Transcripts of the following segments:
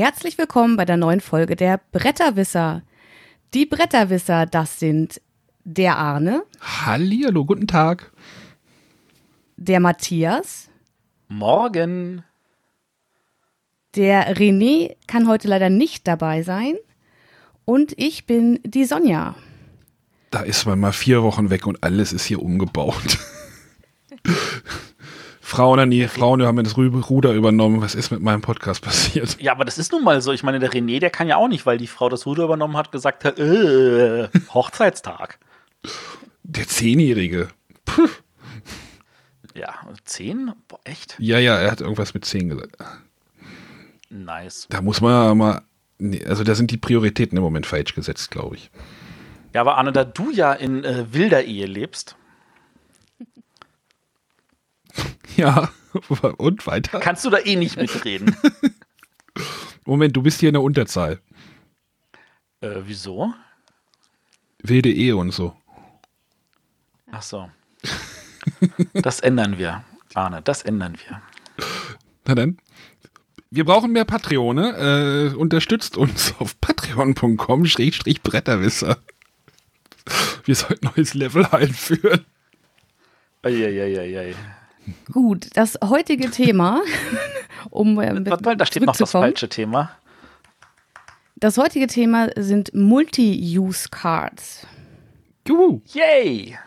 herzlich willkommen bei der neuen Folge der Bretterwisser. Die Bretterwisser, das sind der Arne, Hallihallo, guten Tag. der Matthias, Morgen. der René kann heute leider nicht dabei sein und ich bin die Sonja. Da ist man mal vier Wochen weg und alles ist hier umgebaut. Frauen, nee, Frauen haben das Ruder übernommen. Was ist mit meinem Podcast passiert? Ja, aber das ist nun mal so. Ich meine, der René, der kann ja auch nicht, weil die Frau das Ruder übernommen hat, gesagt hat, äh, Hochzeitstag. Der Zehnjährige. Ja, zehn? Boah, echt? Ja, ja, er hat irgendwas mit zehn gesagt. Nice. Da muss man ja mal, nee, also da sind die Prioritäten im Moment falsch gesetzt, glaube ich. Ja, aber Anne, da du ja in äh, wilder Ehe lebst, Ja, und weiter? kannst du da eh nicht mitreden. Moment, du bist hier in der Unterzahl. äh, wieso? Ehe und so. Ach so. Das ändern wir, Arne, das ändern wir. Na dann. Wir brauchen mehr Patreone. Äh, unterstützt uns auf patreon.com schrägstrich Bretterwisser. Wir sollten neues Level einführen. Eieieiei. Gut, das heutige Thema, um äh, mit- da steht noch das falsche Thema. Das heutige Thema sind Multi-Use-Cards. Juhu. Yay!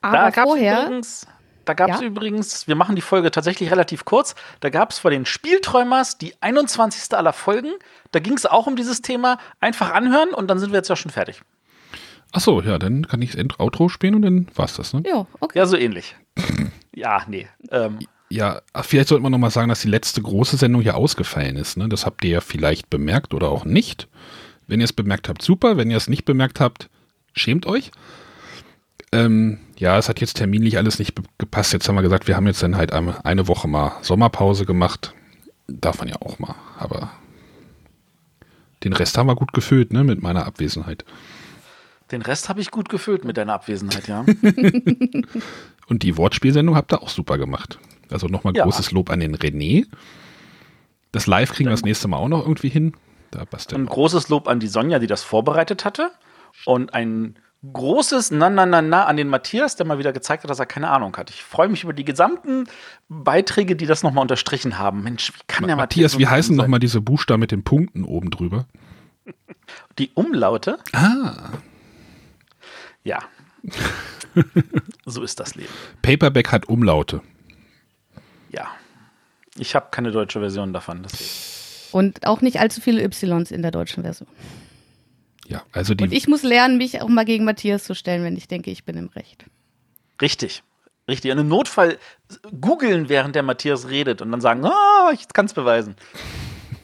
Aber da gab's vorher, übrigens, da gab es Ja? übrigens, wir machen die Folge tatsächlich relativ kurz, da gab es vor den Spielträumers die 21. aller Folgen. Da ging es auch um dieses Thema. Einfach anhören und dann sind wir jetzt ja schon fertig. Achso, ja, dann kann ich das Outro spielen und dann war's das, ne? ja, okay. Ja, so ähnlich. ja, nee. Ähm, Ja, vielleicht sollte man noch mal sagen, dass die letzte große Sendung hier ausgefallen ist. Ne? Das habt ihr ja vielleicht bemerkt oder auch nicht. Wenn ihr es bemerkt habt, super. Wenn ihr es nicht bemerkt habt, schämt euch. Ähm, ja, es hat jetzt terminlich alles nicht gepasst. Jetzt haben wir gesagt, wir haben jetzt dann halt eine, eine Woche mal Sommerpause gemacht. Darf man ja auch mal. Aber den Rest haben wir gut gefüllt, ne, mit meiner Abwesenheit. Den Rest habe ich gut gefüllt mit deiner Abwesenheit, ja. Und die Wortspielsendung habt ihr auch super gemacht. Also nochmal Ja. großes Lob an den René. Das Live kriegen wir das nächste Mal auch noch irgendwie hin. Da passt Ein großes Lob an die Sonja, die das vorbereitet hatte. Und ein großes Na, na, na, na an den Matthias, der mal wieder gezeigt hat, dass er keine Ahnung hat. Ich freue mich über die gesamten Beiträge, die das nochmal unterstrichen haben. Mensch, wie kann der Matthias, so wie heißen nochmal diese Buchstaben mit den Punkten oben drüber? Die Umlaute? Ah, Ja. so ist das Leben. Paperback hat Umlaute. Ja. Ich habe keine deutsche Version davon. Deswegen. Und auch nicht allzu viele Ys in der deutschen Version. Ja, also die. Und ich muss lernen, mich auch mal gegen Matthias zu stellen, wenn ich denke, ich bin im Recht. Richtig. Richtig. Und im Notfall googeln, während der Matthias redet und dann sagen, ah, ich kann es beweisen.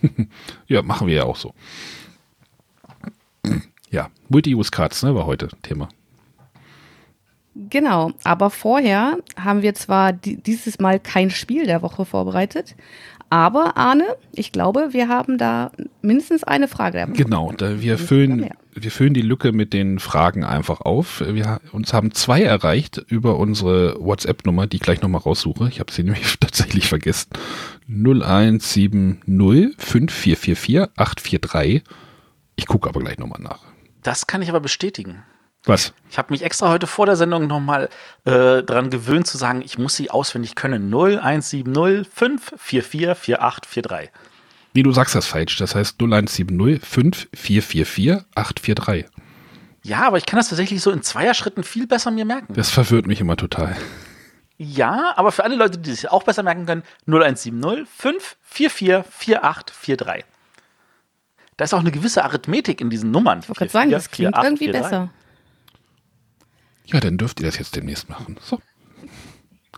ja, machen wir ja auch so. Ja, Multi-Use-Cards, ne, war heute Thema. Genau, aber vorher haben wir zwar di dieses Mal kein Spiel der Woche vorbereitet, aber Arne, ich glaube, wir haben da mindestens eine Frage. Genau, da wir füllen, wir füllen die Lücke mit den Fragen einfach auf. Wir, uns haben zwei erreicht über unsere WhatsApp-Nummer, die ich gleich nochmal raussuche. Ich habe sie nämlich tatsächlich vergessen. 0170 5444 843. Ich gucke aber gleich nochmal nach. Das kann ich aber bestätigen. Was? Ich habe mich extra heute vor der Sendung nochmal äh, dran gewöhnt zu sagen, ich muss sie auswendig können. 0170 544 4843. Nee, du sagst das falsch. Das heißt 0170 5444 843. Ja, aber ich kann das tatsächlich so in Zweierschritten viel besser mir merken. Das verwirrt mich immer total. Ja, aber für alle Leute, die sich auch besser merken können, 0170 544 4843. Da ist auch eine gewisse Arithmetik in diesen Nummern. Ich wollte gerade sagen, das klingt irgendwie besser. Ja, dann dürft ihr das jetzt demnächst machen. So.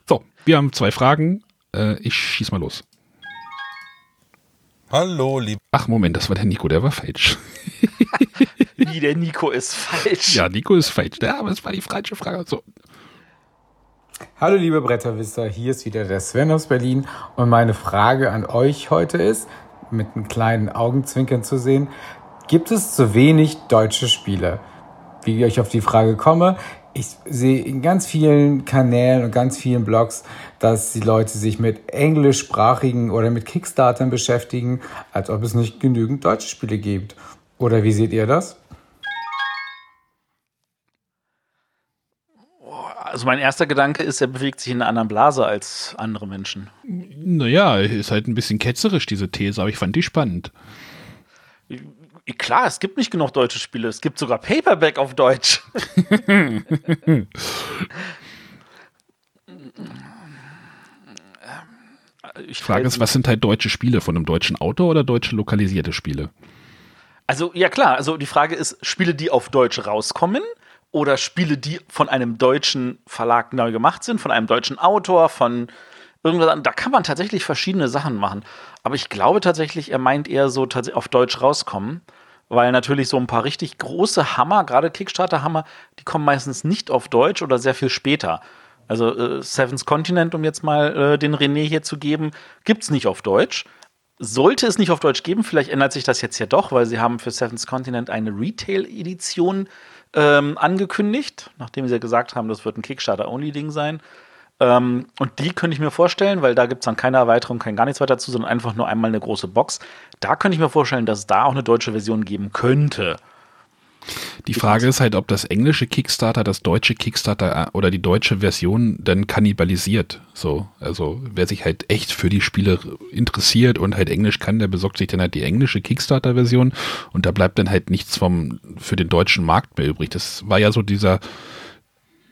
So, wir haben zwei Fragen. Äh, ich schieß mal los. Hallo, liebe Ach, Moment, das war der Nico, der war falsch. Wie der Nico ist falsch. Ja, Nico ist falsch. Ja, aber es war die falsche Frage. So. Hallo liebe Bretterwisser, hier ist wieder der Sven aus Berlin und meine Frage an euch heute ist, mit einem kleinen Augenzwinkern zu sehen, gibt es zu wenig deutsche Spiele? Wie ich auf die Frage komme, ich sehe in ganz vielen Kanälen und ganz vielen Blogs, dass die Leute sich mit englischsprachigen oder mit Kickstartern beschäftigen, als ob es nicht genügend deutsche Spiele gibt. Oder wie seht ihr das? Also mein erster Gedanke ist, er bewegt sich in einer anderen Blase als andere Menschen. Naja, ist halt ein bisschen ketzerisch, diese These, aber ich fand die spannend. Klar, es gibt nicht genug deutsche Spiele. Es gibt sogar Paperback auf Deutsch. ich frage ist, was sind halt deutsche Spiele von einem deutschen Autor oder deutsche lokalisierte Spiele? Also, ja klar, also die Frage ist, Spiele, die auf Deutsch rauskommen oder Spiele, die von einem deutschen Verlag neu gemacht sind, von einem deutschen Autor, von irgendwas, da kann man tatsächlich verschiedene Sachen machen. Aber ich glaube tatsächlich, er meint eher so auf Deutsch rauskommen, weil natürlich so ein paar richtig große Hammer, gerade Kickstarter-Hammer, die kommen meistens nicht auf Deutsch oder sehr viel später. Also äh, Seven's Continent, um jetzt mal äh, den René hier zu geben, gibt es nicht auf Deutsch. Sollte es nicht auf Deutsch geben, vielleicht ändert sich das jetzt ja doch, weil sie haben für Seven's Continent eine Retail-Edition ähm, angekündigt, nachdem sie ja gesagt haben, das wird ein Kickstarter-Only-Ding sein. Ähm, und die könnte ich mir vorstellen, weil da gibt es dann keine Erweiterung, kein gar nichts weiter zu, sondern einfach nur einmal eine große Box. Da könnte ich mir vorstellen, dass es da auch eine deutsche Version geben könnte. Die Frage ist halt, ob das englische Kickstarter das deutsche Kickstarter äh, oder die deutsche Version dann kannibalisiert. So, also wer sich halt echt für die Spiele interessiert und halt Englisch kann, der besorgt sich dann halt die englische Kickstarter-Version und da bleibt dann halt nichts vom für den deutschen Markt mehr übrig. Das war ja so dieser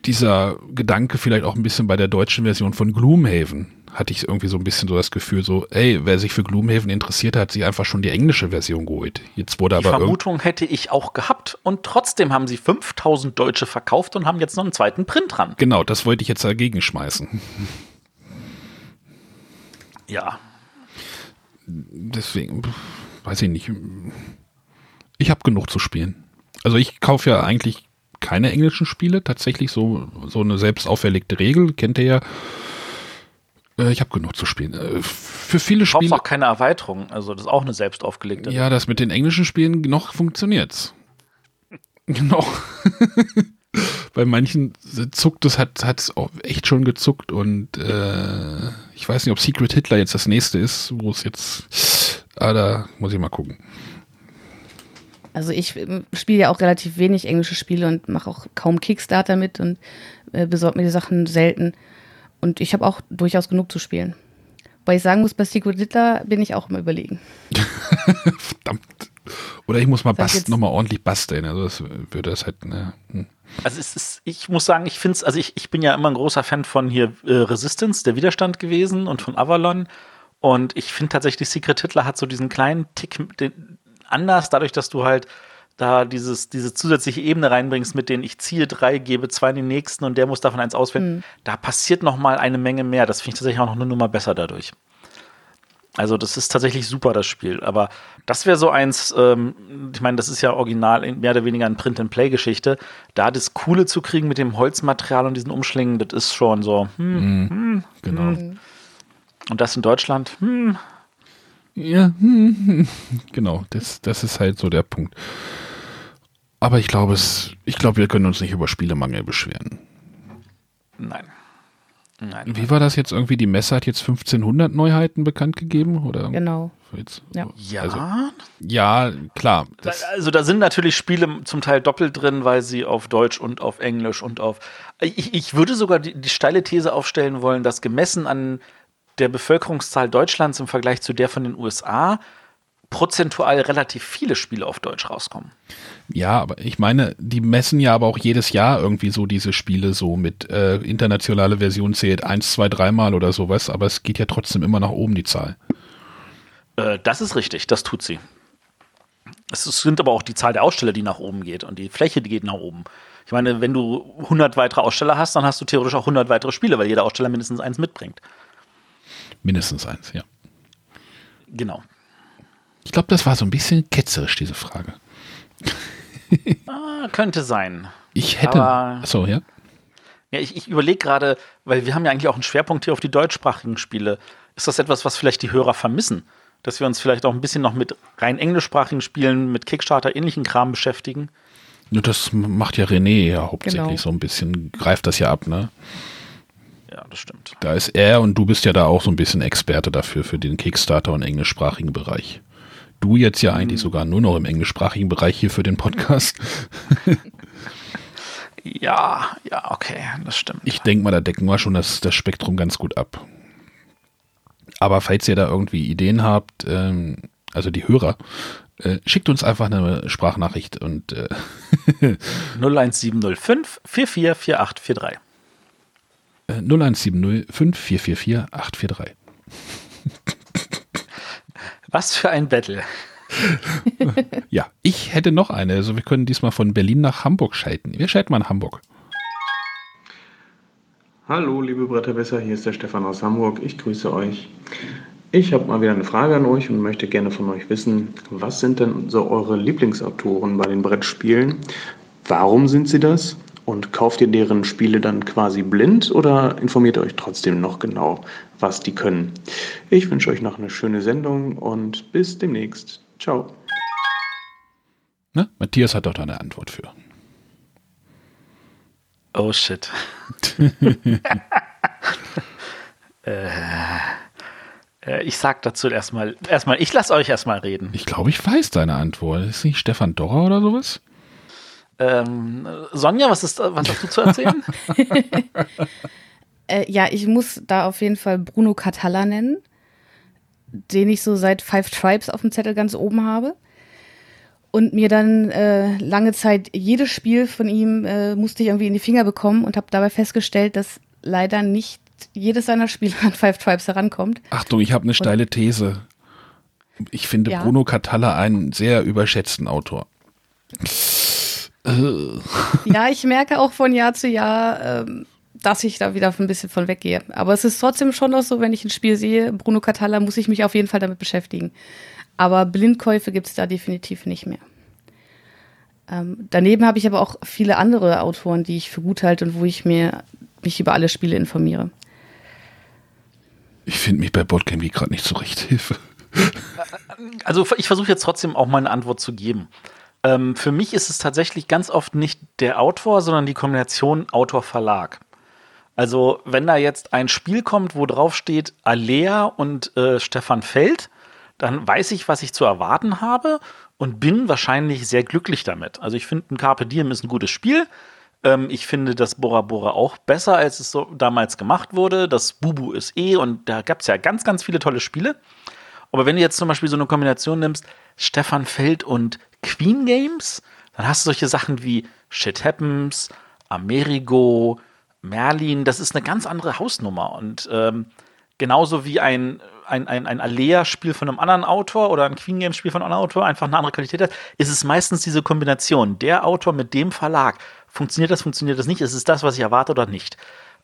dieser Gedanke vielleicht auch ein bisschen bei der deutschen Version von Gloomhaven. Hatte ich irgendwie so ein bisschen so das Gefühl, so, ey, wer sich für Gloomhaven interessiert, hat sich einfach schon die englische Version geholt. Jetzt wurde die aber. Die Vermutung hätte ich auch gehabt und trotzdem haben sie 5000 Deutsche verkauft und haben jetzt noch einen zweiten Print dran. Genau, das wollte ich jetzt dagegen schmeißen. Ja. Deswegen, weiß ich nicht. Ich habe genug zu spielen. Also ich kaufe ja eigentlich keine englischen Spiele, tatsächlich so, so eine selbst auferlegte Regel, kennt ihr ja. Äh, ich habe genug zu spielen. Äh, für viele Spiele. Brauchst auch keine Erweiterung, also das ist auch eine selbst aufgelegte Ja, das mit den englischen Spielen noch funktioniert's. Genau. Bei manchen zuckt es, hat es echt schon gezuckt und äh, ich weiß nicht, ob Secret Hitler jetzt das nächste ist, wo es jetzt. Ah, da muss ich mal gucken. Also ich ähm, spiele ja auch relativ wenig englische Spiele und mache auch kaum Kickstarter mit und äh, besorge mir die Sachen selten. Und ich habe auch durchaus genug zu spielen. Weil ich sagen muss, bei Secret Hitler bin ich auch immer überlegen. Verdammt. Oder ich muss mal bast nochmal ordentlich basteln. Also das würde das halt. Ne. Hm. Also es ist, ich muss sagen, ich finde es, also ich, ich bin ja immer ein großer Fan von hier äh, Resistance, der Widerstand gewesen und von Avalon. Und ich finde tatsächlich, Secret Hitler hat so diesen kleinen Tick, den, anders, dadurch, dass du halt da dieses, diese zusätzliche Ebene reinbringst, mit denen ich ziehe drei, gebe zwei in den nächsten und der muss davon eins auswählen. Mhm. Da passiert noch mal eine Menge mehr. Das finde ich tatsächlich auch noch eine Nummer besser dadurch. Also das ist tatsächlich super, das Spiel. Aber das wäre so eins, ähm, ich meine, das ist ja original mehr oder weniger eine Print-and-Play-Geschichte. Da das Coole zu kriegen mit dem Holzmaterial und diesen Umschlingen, das ist schon so, hm, mhm. hm, genau. Hm. Und das in Deutschland, hm, ja, genau, das, das ist halt so der Punkt. Aber ich glaube, es, ich glaube, wir können uns nicht über Spielemangel beschweren. Nein. Nein. Wie war das jetzt irgendwie? Die Messe hat jetzt 1500 Neuheiten bekannt gegeben, oder? Genau. Jetzt, ja. Also, ja, klar. also da sind natürlich Spiele zum Teil doppelt drin, weil sie auf Deutsch und auf Englisch und auf. Ich, ich würde sogar die, die steile These aufstellen wollen, dass gemessen an der Bevölkerungszahl Deutschlands im Vergleich zu der von den USA prozentual relativ viele Spiele auf Deutsch rauskommen. Ja, aber ich meine, die messen ja aber auch jedes Jahr irgendwie so diese Spiele so mit äh, internationale Version zählt eins, zwei, dreimal oder sowas, aber es geht ja trotzdem immer nach oben die Zahl. Äh, das ist richtig, das tut sie. Es sind aber auch die Zahl der Aussteller, die nach oben geht und die Fläche, die geht nach oben. Ich meine, wenn du 100 weitere Aussteller hast, dann hast du theoretisch auch 100 weitere Spiele, weil jeder Aussteller mindestens eins mitbringt. Mindestens eins, ja. Genau. Ich glaube, das war so ein bisschen ketzerisch, diese Frage. ah, könnte sein. Ich hätte. Achso, ja. Ja, ich, ich überlege gerade, weil wir haben ja eigentlich auch einen Schwerpunkt hier auf die deutschsprachigen Spiele. Ist das etwas, was vielleicht die Hörer vermissen? Dass wir uns vielleicht auch ein bisschen noch mit rein englischsprachigen Spielen, mit Kickstarter ähnlichen Kram beschäftigen? Ja, Das macht ja René ja hauptsächlich Genau. so ein bisschen, greift das ja ab, ne? Das stimmt. Da ist er und du bist ja da auch so ein bisschen Experte dafür, für den Kickstarter und englischsprachigen Bereich. Du jetzt ja eigentlich sogar nur noch im englischsprachigen Bereich hier für den Podcast. Ja, ja, okay, das stimmt. Ich denke mal, da decken wir schon das, das Spektrum ganz gut ab. Aber falls ihr da irgendwie Ideen habt, ähm, also die Hörer, äh, schickt uns einfach eine Sprachnachricht und äh, 01705 444843. äh, 0170 5444 843. Was für ein Battle. Ja, ich hätte noch eine. Also wir können diesmal von Berlin nach Hamburg schalten. Wir schalten mal nach Hamburg. Hallo, liebe Bretterwisser, hier ist der Stefan aus Hamburg. Ich grüße euch. Ich habe mal wieder eine Frage an euch und möchte gerne von euch wissen, was sind denn so eure Lieblingsautoren bei den Brettspielen? Warum sind sie das? Und kauft ihr deren Spiele dann quasi blind oder informiert ihr euch trotzdem noch genau, was die können? Ich wünsche euch noch eine schöne Sendung und bis demnächst. Ciao. Ne? Matthias hat doch da eine Antwort für. Oh shit. äh, äh, ich sag dazu erstmal, erstmal, ich lasse euch erstmal reden. Ich glaube, ich weiß deine Antwort. Ist nicht Stefan Dorrer oder sowas? Ähm, Sonja, was, ist, was hast du zu erzählen? Äh, ja, ich muss da auf jeden Fall Bruno Catalla nennen, den ich so seit Five Tribes auf dem Zettel ganz oben habe. Und mir dann äh, lange Zeit jedes Spiel von ihm äh, musste ich irgendwie in die Finger bekommen und habe dabei festgestellt, dass leider nicht jedes seiner Spiele an Five Tribes herankommt. Achtung, ich habe eine steile These. Ich finde Ja? Bruno Catalla einen sehr überschätzten Autor. Ja, ich merke auch von Jahr zu Jahr, ähm, dass ich da wieder ein bisschen von weggehe. Aber es ist trotzdem schon noch so, wenn ich ein Spiel sehe, Bruno Catalla, muss ich mich auf jeden Fall damit beschäftigen. Aber Blindkäufe gibt es da definitiv nicht mehr. Ähm, daneben habe ich aber auch viele andere Autoren, die ich für gut halte und wo ich mir mich über alle Spiele informiere. ich finde mich bei Boardgame gerade nicht zurecht. Hilfe. Also ich versuche jetzt trotzdem auch mal eine Antwort zu geben. Ähm, für mich ist es tatsächlich ganz oft nicht der Autor, sondern die Kombination Autor-Verlag. Also wenn da jetzt ein Spiel kommt, wo drauf steht Alea und äh, Stefan Feld, dann weiß ich, was ich zu erwarten habe und bin wahrscheinlich sehr glücklich damit. Also ich finde, ein Carpe Diem ist ein gutes Spiel. Ähm, ich finde das Bora Bora auch besser, als es so damals gemacht wurde. Das Bubu ist eh und da gab es ja ganz, ganz viele tolle Spiele. Aber wenn du jetzt zum Beispiel so eine Kombination nimmst, Stefan Feld und Queen Games, dann hast du solche Sachen wie Shit Happens, Amerigo, Merlin, das ist eine ganz andere Hausnummer. Und ähm, genauso wie ein, ein, ein, ein Alea-Spiel von einem anderen Autor oder ein Queen Games-Spiel von einem anderen Autor einfach eine andere Qualität hat, ist es meistens diese Kombination. Der Autor mit dem Verlag. Funktioniert das, funktioniert das nicht? Ist es das, was ich erwarte oder nicht?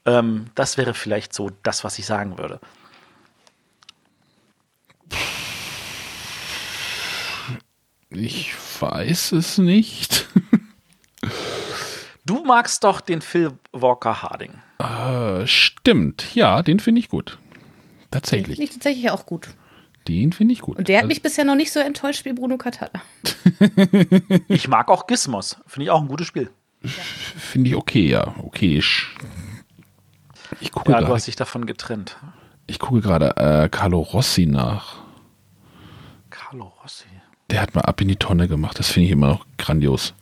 Ähm, das wäre vielleicht so das, was ich sagen würde. Ich weiß es nicht. Du magst doch den Phil Walker Harding. Äh, stimmt, ja, den finde ich gut. Den finde Tatsächlich. ich tatsächlich auch gut. Den finde ich gut. Und der hat Also, mich bisher noch nicht so enttäuscht wie Bruno Catalla. Ich mag auch Gizmos. Finde ich auch ein gutes Spiel. finde ich okay, ja. Okayisch. Ich gucke Ja, du gerade hast dich davon getrennt. ich gucke gerade äh, Carlo Rossi nach. Carlo Rossi. Der hat mal ab in die Tonne gemacht. Das finde ich immer noch grandios.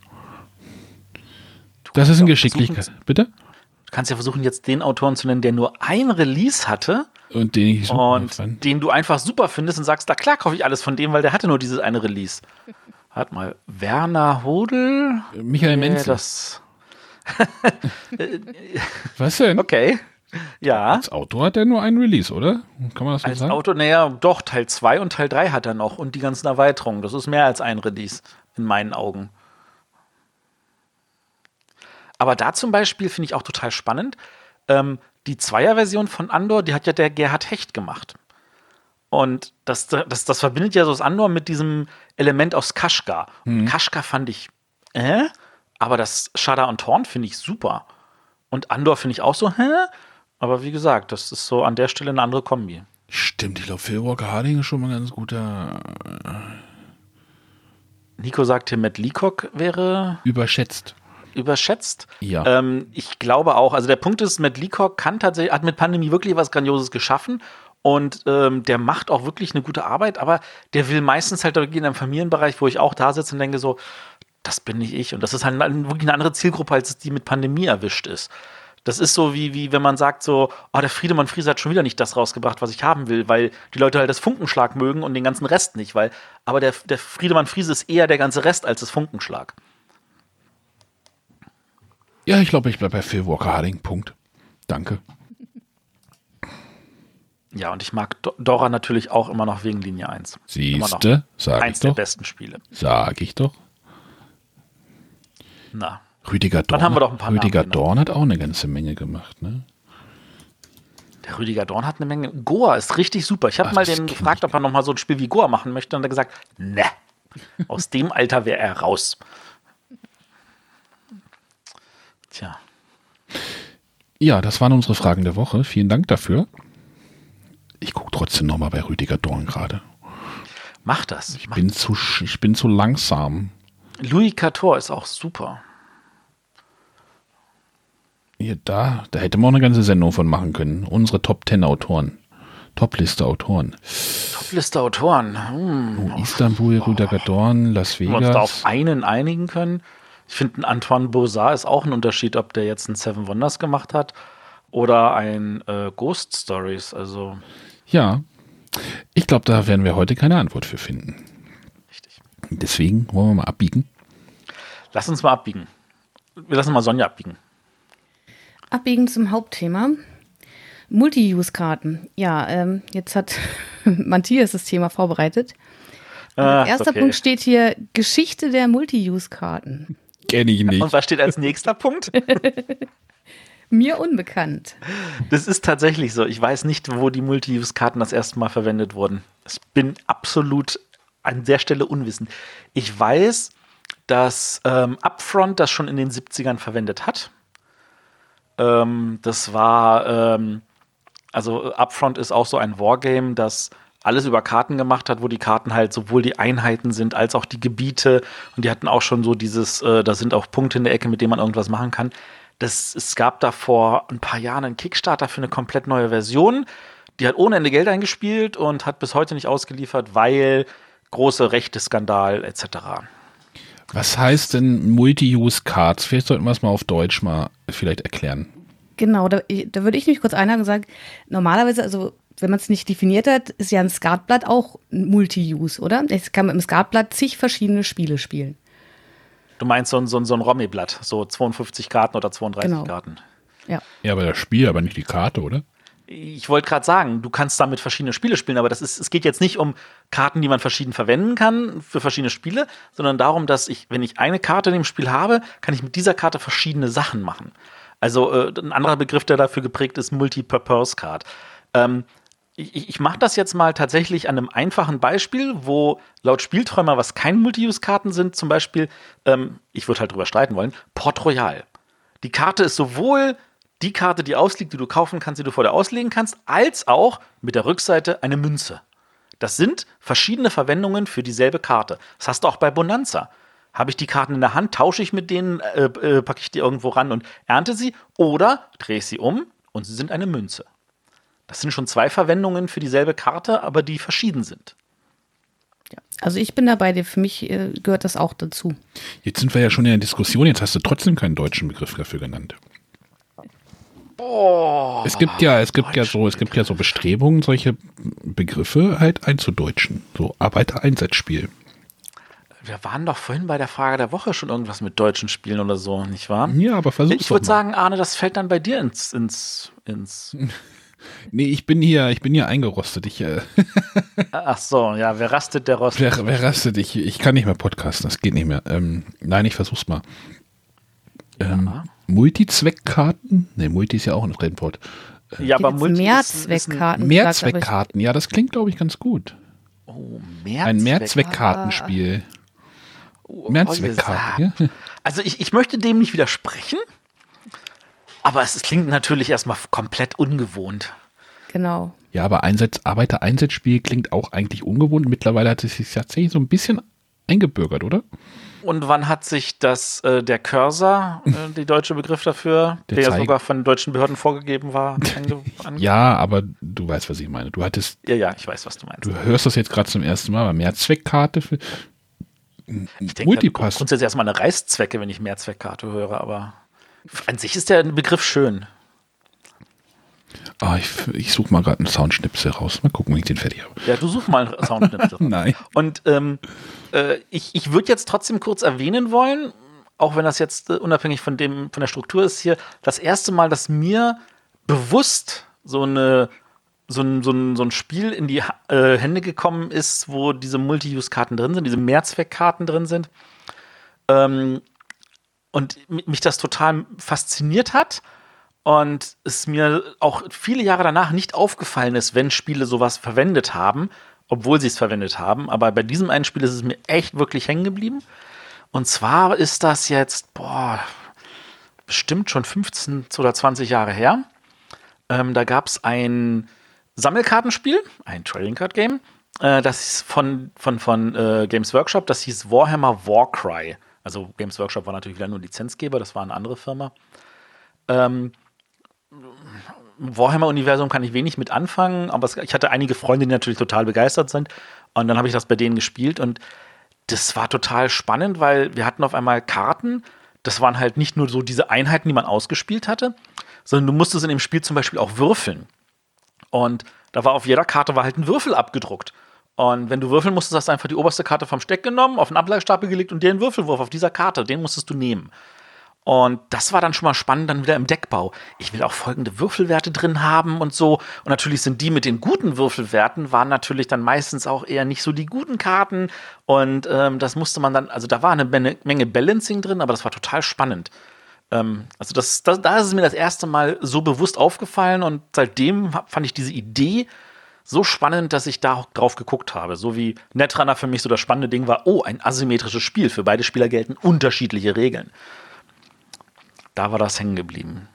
Du Das kannst ist ein Geschicklichkeit. Bitte? Du kannst ja versuchen, jetzt den Autoren zu nennen, der nur ein Release hatte Und den ich super und fand. den du einfach super findest und sagst, da klar kaufe ich alles von dem, weil der hatte nur dieses eine Release. Warte mal, Werner Hodel? Michael Menzel. das. Was denn? Okay. Ja. Als Autor hat er nur einen Release, oder? Kann man das so Als sagen? Autor, naja, doch, Teil 2 und Teil 3 hat er noch und die ganzen Erweiterungen. Das ist mehr als ein Release, in meinen Augen. Aber da zum Beispiel finde ich auch total spannend. Ähm, die Zweier-Version von Andor, die hat ja der Gerhard Hecht gemacht. Und das, das, das verbindet ja so das Andor mit diesem Element aus Kaschgar. Und Kaschgar fand ich, äh, aber das Shada und Torn finde ich super. Und Andor finde ich auch so, hä? Aber wie gesagt, das ist so an der Stelle eine andere Kombi. Stimmt, ich glaube, Phil Walker Harding ist schon mal ein ganz guter. Nico sagt hier, Matt Leacock wäre Überschätzt. überschätzt. Ja. Ähm, ich glaube auch, also der Punkt ist, Matt Leacock kann tatsächlich, hat mit Pandemie wirklich was Grandioses geschaffen und ähm, der macht auch wirklich eine gute Arbeit, aber der will meistens halt in einem Familienbereich, wo ich auch da sitze und denke so, das bin nicht ich. Und das ist halt wirklich eine andere Zielgruppe, als die mit Pandemie erwischt ist. Das ist so wie, wie wenn man sagt so, oh, der Friedemann Friese hat schon wieder nicht das rausgebracht, was ich haben will, weil die Leute halt das Funkenschlag mögen und den ganzen Rest nicht, weil, aber der, der Friedemann Friese ist eher der ganze Rest als das Funkenschlag. Ja, ich glaube, ich bleibe bei Phil Walker Harding. Punkt. Danke. Ja, und ich mag Do- Dora natürlich auch immer noch wegen Linie 1. Immer noch Siehste, sag ich Eins der doch. besten Spiele. Sag ich doch. Na, Rüdiger Dorn, haben wir doch ein paar Rüdiger Namen. Dorn hat auch eine ganze Menge gemacht, ne? der Rüdiger Dorn hat eine Menge. Goa ist richtig super. Ich habe mal das den gefragt, ob er noch mal so ein Spiel wie Goa machen möchte. Und er hat gesagt, ne. Aus dem Alter wäre er raus. Tja. Ja, das waren unsere Fragen der Woche. Vielen Dank dafür. Ich gucke trotzdem noch mal bei Rüdiger Dorn gerade. Mach das. Ich Mach. bin zu, sch- ich bin zu langsam. Louis Cator ist auch super. Hier, da, da hätte man auch eine ganze Sendung von machen können. Unsere Top 10 Autoren. Topliste Autoren. Topliste Autoren. Hm. Istanbul, Rüdiger Dorn, Las Wenn wir uns da auf Vegas. einen einigen können. Ich finde, ein Antoine Beaux-Arts ist auch ein Unterschied, ob der jetzt ein Seven Wonders gemacht hat oder ein äh, Ghost Stories. Also, Ja, ich glaube, da werden wir heute keine Antwort für finden. richtig. Deswegen wollen wir mal abbiegen. Lass uns mal abbiegen. Wir lassen mal Sonja abbiegen. Abbiegen zum Hauptthema. Multi-Use-Karten. Ja, ähm, jetzt hat Matthias das Thema vorbereitet. Ah, Erster okay. Punkt steht hier Geschichte der Multi-Use-Karten. Kenne ich nicht. Und was steht als nächster Punkt? Mir unbekannt. Das ist tatsächlich so. Ich weiß nicht, wo die Multi-Use-Karten das erste Mal verwendet wurden. Ich bin absolut an der Stelle unwissend. Ich weiß, dass ähm, Upfront das schon in den 70ern verwendet hat. Ähm, das war, ähm, also Upfront ist auch so ein Wargame, das alles über Karten gemacht hat, wo die Karten halt sowohl die Einheiten sind als auch die Gebiete. Und die hatten auch schon so dieses, äh, da sind auch Punkte in der Ecke, mit denen man irgendwas machen kann. Das, es gab da vor ein paar Jahren einen Kickstarter für eine komplett neue Version. Die hat ohne Ende Geld eingespielt und hat bis heute nicht ausgeliefert, weil große Rechte-Skandal etc. Was heißt denn Multi-Use-Cards? Vielleicht sollten wir es mal auf Deutsch mal vielleicht erklären. Genau, da, da würde ich mich kurz einhaken und sagen, normalerweise, also wenn man es nicht definiert hat, ist ja ein Skatblatt auch ein Multi-Use, oder? Es kann mit dem Skatblatt zig verschiedene Spiele spielen. Du meinst so ein, so ein, so ein Romy-Blatt, so 52 Karten oder 32 Genau. Karten. Ja. Ja, aber das Spiel, aber nicht die Karte, oder? Ich wollte gerade sagen, du kannst damit verschiedene Spiele spielen, aber das ist, es geht jetzt nicht um Karten, die man verschieden verwenden kann für verschiedene Spiele, sondern darum, dass ich, wenn ich eine Karte in dem Spiel habe, kann ich mit dieser Karte verschiedene Sachen machen. Also äh, ein anderer Begriff, der dafür geprägt ist, Multipurpose Card. Ähm, ich ich mache das jetzt mal tatsächlich an einem einfachen Beispiel, wo laut Spielträumer, was kein Multi-Use-Karten sind, zum Beispiel, ähm, ich würde halt drüber streiten wollen, Port Royal. Die Karte ist sowohl die Karte, die ausliegt, die du kaufen kannst, die du vor dir auslegen kannst, als auch mit der Rückseite eine Münze. Das sind verschiedene Verwendungen für dieselbe Karte. Das hast du auch bei Bonanza. Habe ich die Karten in der Hand, tausche ich mit denen, äh, äh, packe ich die irgendwo ran und ernte sie oder drehe ich sie um und sie sind eine Münze. Das sind schon zwei Verwendungen für dieselbe Karte, aber die verschieden sind. Also ich bin dabei, für mich äh, gehört das auch dazu. Jetzt sind wir ja schon in der Diskussion, jetzt hast du trotzdem keinen deutschen Begriff dafür genannt. Boah. Es gibt ja, es gibt ja so, es gibt ja so Bestrebungen, solche Begriffe halt einzudeutschen. So Arbeitereinsatzspiel. Wir waren doch vorhin bei der Frage der Woche schon irgendwas mit deutschen Spielen oder so, nicht wahr? Ja, aber versuch's Ich würde sagen, Arne, das fällt dann bei dir ins, ins, ins. Nee, ich bin hier, ich bin hier eingerostet. Ich, äh, Ach so, ja, wer rastet, der rostet. wer, wer rastet? Ich, ich kann nicht mehr podcasten, das geht nicht mehr. Ähm, nein, ich versuch's mal. Ähm, Ja. Multizweckkarten? Nee, Multi ist ja auch ein Trendwort. Ja, aber Multi Mehrzweckkarten. Mehrzweckkarten, ja, das klingt, glaube ich, ganz gut. Oh, Mehrzweck. Ein Mehrzweckkartenspiel. Oh, Mehrzweckkarten, ja. Also ich, ich möchte dem nicht widersprechen, aber es klingt natürlich erstmal komplett ungewohnt. Genau. Ja, aber Einsatz, Arbeitereinsatzspiel klingt auch eigentlich ungewohnt. Mittlerweile hat es sich tatsächlich so ein bisschen eingebürgert, oder? Und wann hat sich das, äh, der Cursor, äh, die deutsche Begriff dafür, der, der ja sogar von deutschen Behörden vorgegeben war? ja, aber du weißt, was ich meine. Du hattest. Ja, ja, ich weiß, was du meinst. Du hörst das jetzt gerade zum ersten Mal, aber Mehrzweckkarte für. Ich denke, Multipass. grundsätzlich erstmal eine Reißzwecke, wenn ich Mehrzweckkarte höre, aber an sich ist der Begriff schön. Oh, ich, ich suche mal gerade einen Soundschnipsel raus. Mal gucken, wie ich den fertig habe. Ja, du such mal einen Soundschnipsel. Nein. Und ähm, äh, ich, ich würde jetzt trotzdem kurz erwähnen wollen, auch wenn das jetzt äh, unabhängig von, dem, von der Struktur ist hier, das erste Mal, dass mir bewusst so eine so ein, so ein, so ein Spiel in die äh, Hände gekommen ist, wo diese Multi-Use-Karten drin sind, diese Mehrzweckkarten drin sind. Ähm, und mich das total fasziniert hat und es mir auch viele Jahre danach nicht aufgefallen ist, wenn Spiele sowas verwendet haben, obwohl sie es verwendet haben. Aber bei diesem einen Spiel ist es mir echt wirklich hängen geblieben. Und zwar ist das jetzt, boah, bestimmt schon 15 oder 20 Jahre her. Ähm, da gab es ein Sammelkartenspiel, ein Trading Card Game, äh, das ist von, von, von äh, Games Workshop, das hieß Warhammer Warcry. Also Games Workshop war natürlich wieder nur Lizenzgeber, das war eine andere Firma. Ähm, Warhammer-Universum kann ich wenig mit anfangen, aber ich hatte einige Freunde, die natürlich total begeistert sind. Und dann habe ich das bei denen gespielt und das war total spannend, weil wir hatten auf einmal Karten. Das waren halt nicht nur so diese Einheiten, die man ausgespielt hatte, sondern du musstest in dem Spiel zum Beispiel auch würfeln. Und da war auf jeder Karte war halt ein Würfel abgedruckt. Und wenn du würfeln musstest, hast du einfach die oberste Karte vom Steck genommen, auf den Ablagestapel gelegt und einen Würfelwurf auf dieser Karte, den musstest du nehmen. Und das war dann schon mal spannend, dann wieder im Deckbau. Ich will auch folgende Würfelwerte drin haben und so. Und natürlich sind die mit den guten Würfelwerten, waren natürlich dann meistens auch eher nicht so die guten Karten. Und ähm, das musste man dann, also da war eine Menge, Balancing drin, aber das war total spannend. Ähm, also das, das, da ist es mir das erste Mal so bewusst aufgefallen und seitdem fand ich diese Idee so spannend, dass ich da drauf geguckt habe. So wie Netrunner für mich so das spannende Ding war, oh, ein asymmetrisches Spiel. Für beide Spieler gelten unterschiedliche Regeln da war das hängen geblieben.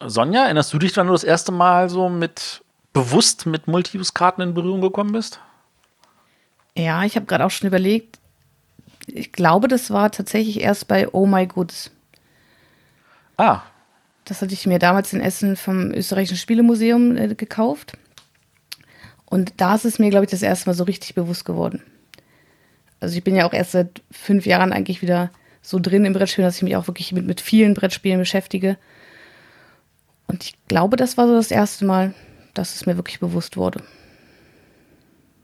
Sonja, erinnerst du dich, wann du das erste Mal so mit bewusst mit Multi-Use-Karten in Berührung gekommen bist? Ja, ich habe gerade auch schon überlegt. Ich glaube, das war tatsächlich erst bei Oh My Goods. Ah. Das hatte ich mir damals in Essen vom Österreichischen Spielemuseum äh, gekauft. Und da ist es mir, glaube ich, das erste Mal so richtig bewusst geworden. Also ich bin ja auch erst seit fünf Jahren eigentlich wieder so drin im Brettspiel, dass ich mich auch wirklich mit, mit vielen Brettspielen beschäftige. Und ich glaube, das war so das erste Mal, dass es mir wirklich bewusst wurde.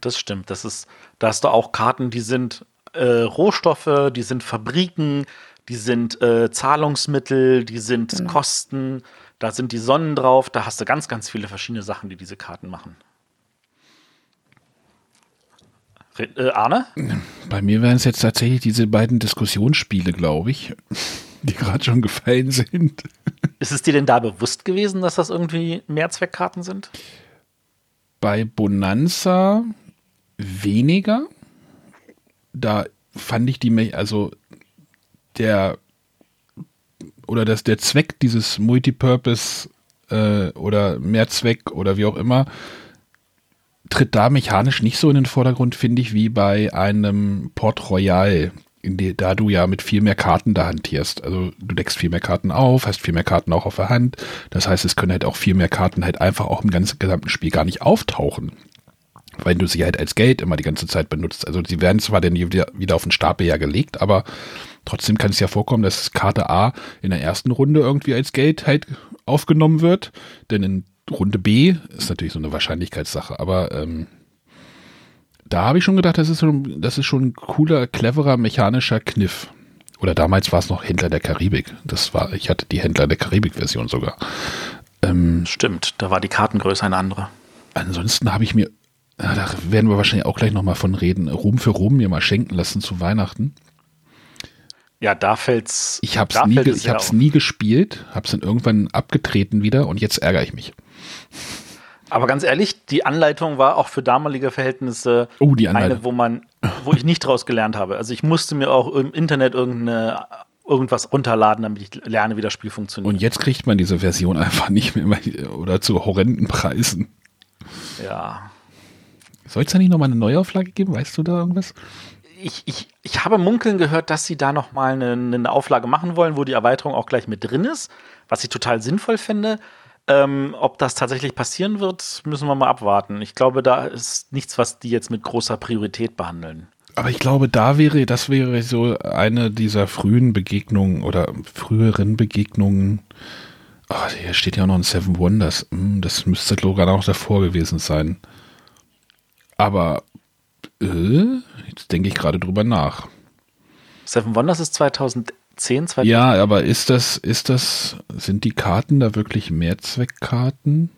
Das stimmt. Das ist, da hast du auch Karten, die sind äh, Rohstoffe, die sind Fabriken, die sind äh, Zahlungsmittel, die sind genau. Kosten, da sind die Sonnen drauf, da hast du ganz, ganz viele verschiedene Sachen, die diese Karten machen. Äh, Arne? Bei mir wären es jetzt tatsächlich diese beiden Diskussionsspiele, glaube ich, die gerade schon gefallen sind. Ist es dir denn da bewusst gewesen, dass das irgendwie Mehrzweckkarten sind? Bei Bonanza weniger. Da fand ich die, also der oder dass der Zweck dieses Multipurpose äh, oder Mehrzweck oder wie auch immer tritt da mechanisch nicht so in den Vordergrund, finde ich, wie bei einem Port Royal, die, da du ja mit viel mehr Karten da hantierst. Also du deckst viel mehr Karten auf, hast viel mehr Karten auch auf der Hand. Das heißt, es können halt auch viel mehr Karten halt einfach auch im ganzen gesamten Spiel gar nicht auftauchen. Weil du sie halt als Geld immer die ganze Zeit benutzt. Also sie werden zwar dann wieder, wieder auf den Stapel ja gelegt, aber trotzdem kann es ja vorkommen, dass Karte A in der ersten Runde irgendwie als Geld halt aufgenommen wird, denn in Runde B ist natürlich so eine Wahrscheinlichkeitssache, aber ähm, da habe ich schon gedacht, das ist, schon, das ist schon ein cooler, cleverer, mechanischer Kniff. Oder damals war es noch Händler der Karibik. Das war, ich hatte die Händler der Karibik-Version sogar. Ähm, Stimmt, da war die Kartengröße eine andere. Ansonsten habe ich mir, da werden wir wahrscheinlich auch gleich nochmal von reden, Ruhm für Ruhm mir mal schenken lassen zu Weihnachten. Ja, da fällt's. Ich habe es nie, ich hab's nie gespielt, habe es dann irgendwann abgetreten wieder und jetzt ärgere ich mich. Aber ganz ehrlich, die Anleitung war auch für damalige Verhältnisse oh, eine, wo man, wo ich nicht draus gelernt habe. Also ich musste mir auch im Internet irgendeine irgendwas runterladen, damit ich lerne, wie das Spiel funktioniert. Und jetzt kriegt man diese Version einfach nicht mehr oder zu horrenden Preisen. Ja. Soll es da nicht nochmal eine Neuauflage geben? Weißt du da irgendwas? Ich, ich, ich habe munkeln gehört, dass sie da nochmal eine, eine Auflage machen wollen, wo die Erweiterung auch gleich mit drin ist, was ich total sinnvoll finde. Ähm, ob das tatsächlich passieren wird, müssen wir mal abwarten. Ich glaube, da ist nichts, was die jetzt mit großer Priorität behandeln. Aber ich glaube, da wäre, das wäre so eine dieser frühen Begegnungen oder früheren Begegnungen. Oh, hier steht ja auch noch ein Seven Wonders. Hm, das müsste sogar noch davor gewesen sein. Aber äh, jetzt denke ich gerade drüber nach. Seven Wonders ist 2010, 2010. Ja, aber ist das, ist das, sind die Karten da wirklich Mehrzweckkarten?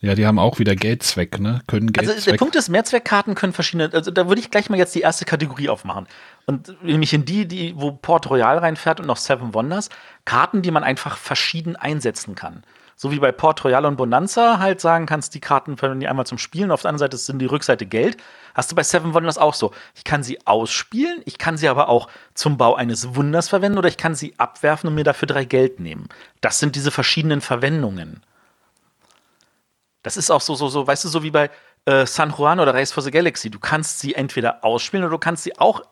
Ja, die haben auch wieder Geldzweck, ne? Können Geldzweck. Also der Punkt ist, Mehrzweckkarten können verschiedene, also da würde ich gleich mal jetzt die erste Kategorie aufmachen. Und nämlich in die, die, wo Port Royal reinfährt und noch Seven Wonders, Karten, die man einfach verschieden einsetzen kann. So wie bei Port Royal und Bonanza halt sagen kannst, die Karten verwenden die einmal zum Spielen, auf der anderen Seite sind die Rückseite Geld. Hast du bei Seven Wonders auch so. Ich kann sie ausspielen, ich kann sie aber auch zum Bau eines Wunders verwenden oder ich kann sie abwerfen und mir dafür drei Geld nehmen. Das sind diese verschiedenen Verwendungen. Das ist auch so, so, so, weißt du, so wie bei äh, San Juan oder Race for the Galaxy. Du kannst sie entweder ausspielen oder du kannst sie auch,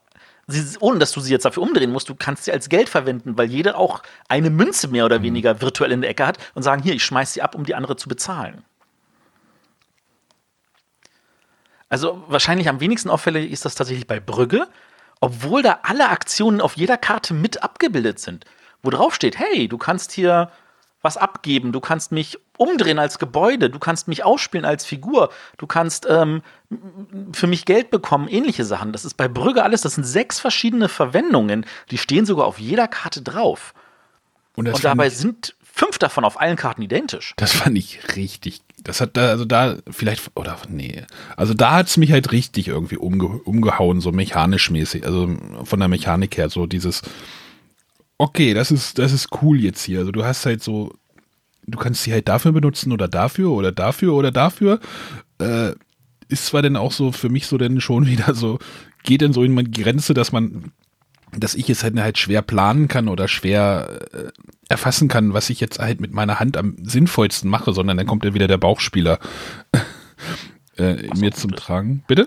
sie, ohne dass du sie jetzt dafür umdrehen musst, du kannst sie als Geld verwenden, weil jede auch eine Münze mehr oder weniger virtuell in der Ecke hat und sagen, hier, ich schmeiß sie ab, um die andere zu bezahlen. Also wahrscheinlich am wenigsten auffällig ist das tatsächlich bei Brügge, obwohl da alle Aktionen auf jeder Karte mit abgebildet sind. Wo drauf steht, hey, du kannst hier was abgeben, du kannst mich umdrehen als Gebäude, du kannst mich ausspielen als Figur, du kannst ähm, für mich Geld bekommen, ähnliche Sachen. Das ist bei Brügge alles, das sind sechs verschiedene Verwendungen, die stehen sogar auf jeder Karte drauf. Und, Und dabei ich, sind fünf davon auf allen Karten identisch. Das fand ich richtig. Das hat da, also da vielleicht, oder nee, also da hat es mich halt richtig irgendwie umge, umgehauen, so mechanisch mäßig, also von der Mechanik her, so dieses, okay, das ist, das ist cool jetzt hier. Also du hast halt so, du kannst sie halt dafür benutzen oder dafür oder dafür oder dafür. Äh, ist zwar denn auch so für mich so denn schon wieder so, geht denn so in meine Grenze, dass man, dass ich es halt, halt schwer planen kann oder schwer äh, erfassen kann, was ich jetzt halt mit meiner Hand am sinnvollsten mache, sondern dann kommt ja wieder der Bauchspieler äh, mir zum Tragen. Bitte?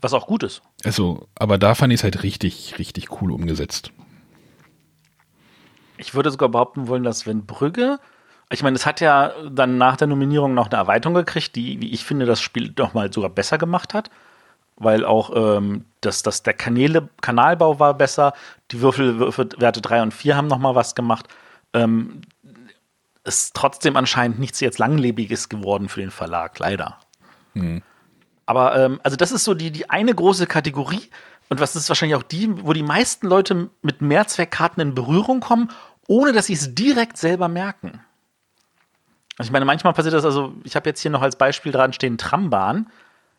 Was auch gut ist. Also, aber da fand ich es halt richtig, richtig cool umgesetzt. Ich würde sogar behaupten wollen, dass wenn Brügge, ich meine, es hat ja dann nach der Nominierung noch eine Erweiterung gekriegt, die, wie ich finde, das Spiel noch mal sogar besser gemacht hat, weil auch ähm, das, das, der Kanäle, Kanalbau war besser, die Würfel, Würfelwerte 3 und 4 haben noch mal was gemacht. Ähm, ist trotzdem anscheinend nichts jetzt Langlebiges geworden für den Verlag, leider. Hm. Aber ähm, also das ist so die, die eine große Kategorie. Und was ist wahrscheinlich auch die, wo die meisten Leute mit Mehrzweckkarten in Berührung kommen ohne dass sie es direkt selber merken. Also ich meine, manchmal passiert das, also ich habe jetzt hier noch als Beispiel dran stehen Trambahn.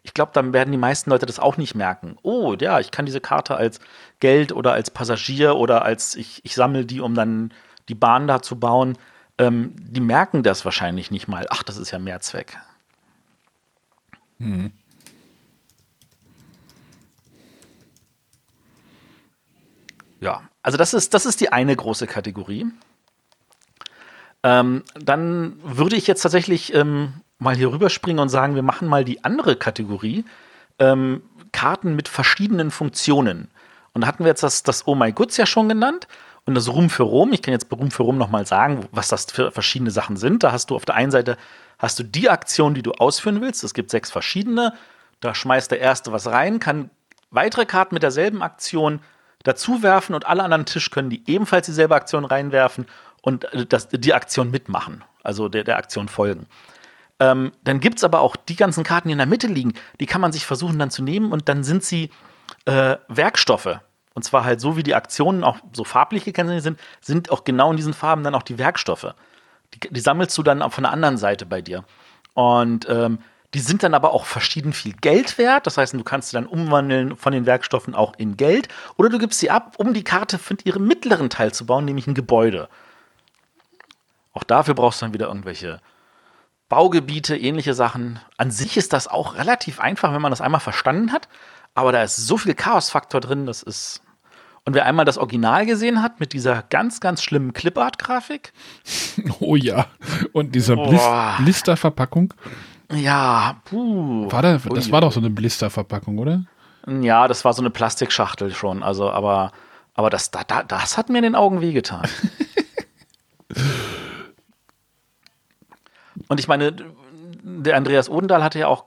Ich glaube, dann werden die meisten Leute das auch nicht merken. Oh, ja, ich kann diese Karte als Geld oder als Passagier oder als ich, ich sammle die, um dann die Bahn da zu bauen. Ähm, die merken das wahrscheinlich nicht mal. Ach, das ist ja Mehrzweck. Hm. Ja, also das ist, das ist die eine große Kategorie. Ähm, dann würde ich jetzt tatsächlich ähm, mal hier rüberspringen und sagen, wir machen mal die andere Kategorie. Ähm, Karten mit verschiedenen Funktionen. Und da hatten wir jetzt das, das Oh My Goods ja schon genannt und das Ruhm für Rom. Ich kann jetzt bei Ruhm für Rom nochmal sagen, was das für verschiedene Sachen sind. Da hast du auf der einen Seite hast du die Aktion, die du ausführen willst. Es gibt sechs verschiedene. Da schmeißt der erste was rein, kann weitere Karten mit derselben Aktion dazu werfen und alle anderen Tisch können die ebenfalls dieselbe Aktion reinwerfen und äh, das, die Aktion mitmachen, also der, der Aktion folgen. Ähm, dann gibt es aber auch die ganzen Karten, die in der Mitte liegen, die kann man sich versuchen dann zu nehmen und dann sind sie äh, Werkstoffe. Und zwar halt so, wie die Aktionen auch so farblich gekennzeichnet sind, sind auch genau in diesen Farben dann auch die Werkstoffe. Die, die sammelst du dann auch von der anderen Seite bei dir. Und ähm, die sind dann aber auch verschieden viel Geld wert. Das heißt, du kannst sie dann umwandeln von den Werkstoffen auch in Geld. Oder du gibst sie ab, um die Karte für ihren mittleren Teil zu bauen, nämlich ein Gebäude. Auch dafür brauchst du dann wieder irgendwelche Baugebiete, ähnliche Sachen. An sich ist das auch relativ einfach, wenn man das einmal verstanden hat. Aber da ist so viel Chaosfaktor drin, das ist. Und wer einmal das Original gesehen hat mit dieser ganz, ganz schlimmen Clipart-Grafik. Oh ja. Und dieser Blisterverpackung. Ja, puh. War da, das war doch so eine Blisterverpackung, oder? Ja, das war so eine Plastikschachtel schon. Also, aber, aber das, da, da, das hat mir in den Augen wehgetan. Und ich meine, der Andreas Odendahl hatte ja auch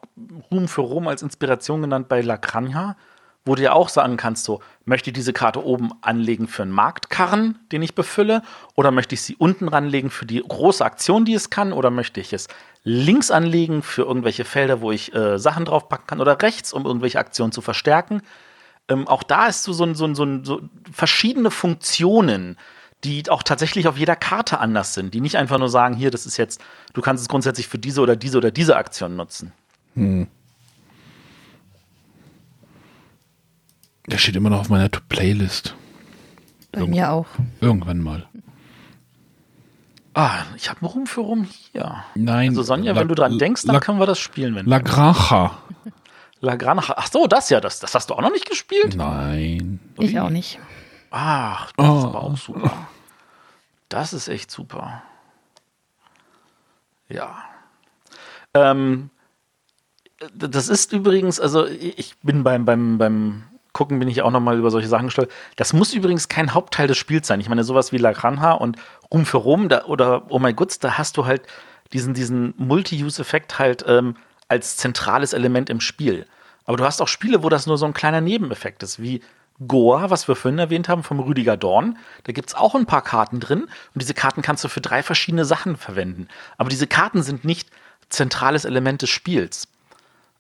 Ruhm für Rom als Inspiration genannt bei La Granja, wo du ja auch sagen kannst, so, möchte ich diese Karte oben anlegen für einen Marktkarren, den ich befülle, oder möchte ich sie unten ranlegen für die große Aktion, die es kann, oder möchte ich es links anlegen für irgendwelche Felder, wo ich äh, Sachen draufpacken kann, oder rechts, um irgendwelche Aktionen zu verstärken. Ähm, auch da ist so, so, so, so, so verschiedene Funktionen, die auch tatsächlich auf jeder Karte anders sind, die nicht einfach nur sagen, hier, das ist jetzt, du kannst es grundsätzlich für diese oder diese oder diese Aktion nutzen. Der steht immer noch auf meiner Playlist. Bei mir auch. Irgendwann mal. Ah, ich habe einen Ruhm für Rum hier. Nein. Also Sonja, La- wenn du dran denkst, dann La- können wir das spielen. Wenn La Granja. La Granja. Ach so, das ja, das, das hast du auch noch nicht gespielt? Nein. Ich auch nicht. Ach, das Oh. ist aber auch super. Das ist echt super. Ja. Ähm, das ist übrigens, also ich bin beim, beim, beim Gucken bin ich auch nochmal über solche Sachen gestolpert. Das muss übrigens kein Hauptteil des Spiels sein. Ich meine, sowas wie La Granja und Ruhm für Rom da, oder Oh My Goods, da hast du halt diesen, diesen Multi-Use-Effekt halt ähm, als zentrales Element im Spiel. Aber du hast auch Spiele, wo das nur so ein kleiner Nebeneffekt ist, wie Goa, was wir vorhin erwähnt haben, vom Rüdiger Dorn. Da gibt es auch ein paar Karten drin und diese Karten kannst du für drei verschiedene Sachen verwenden. Aber diese Karten sind nicht zentrales Element des Spiels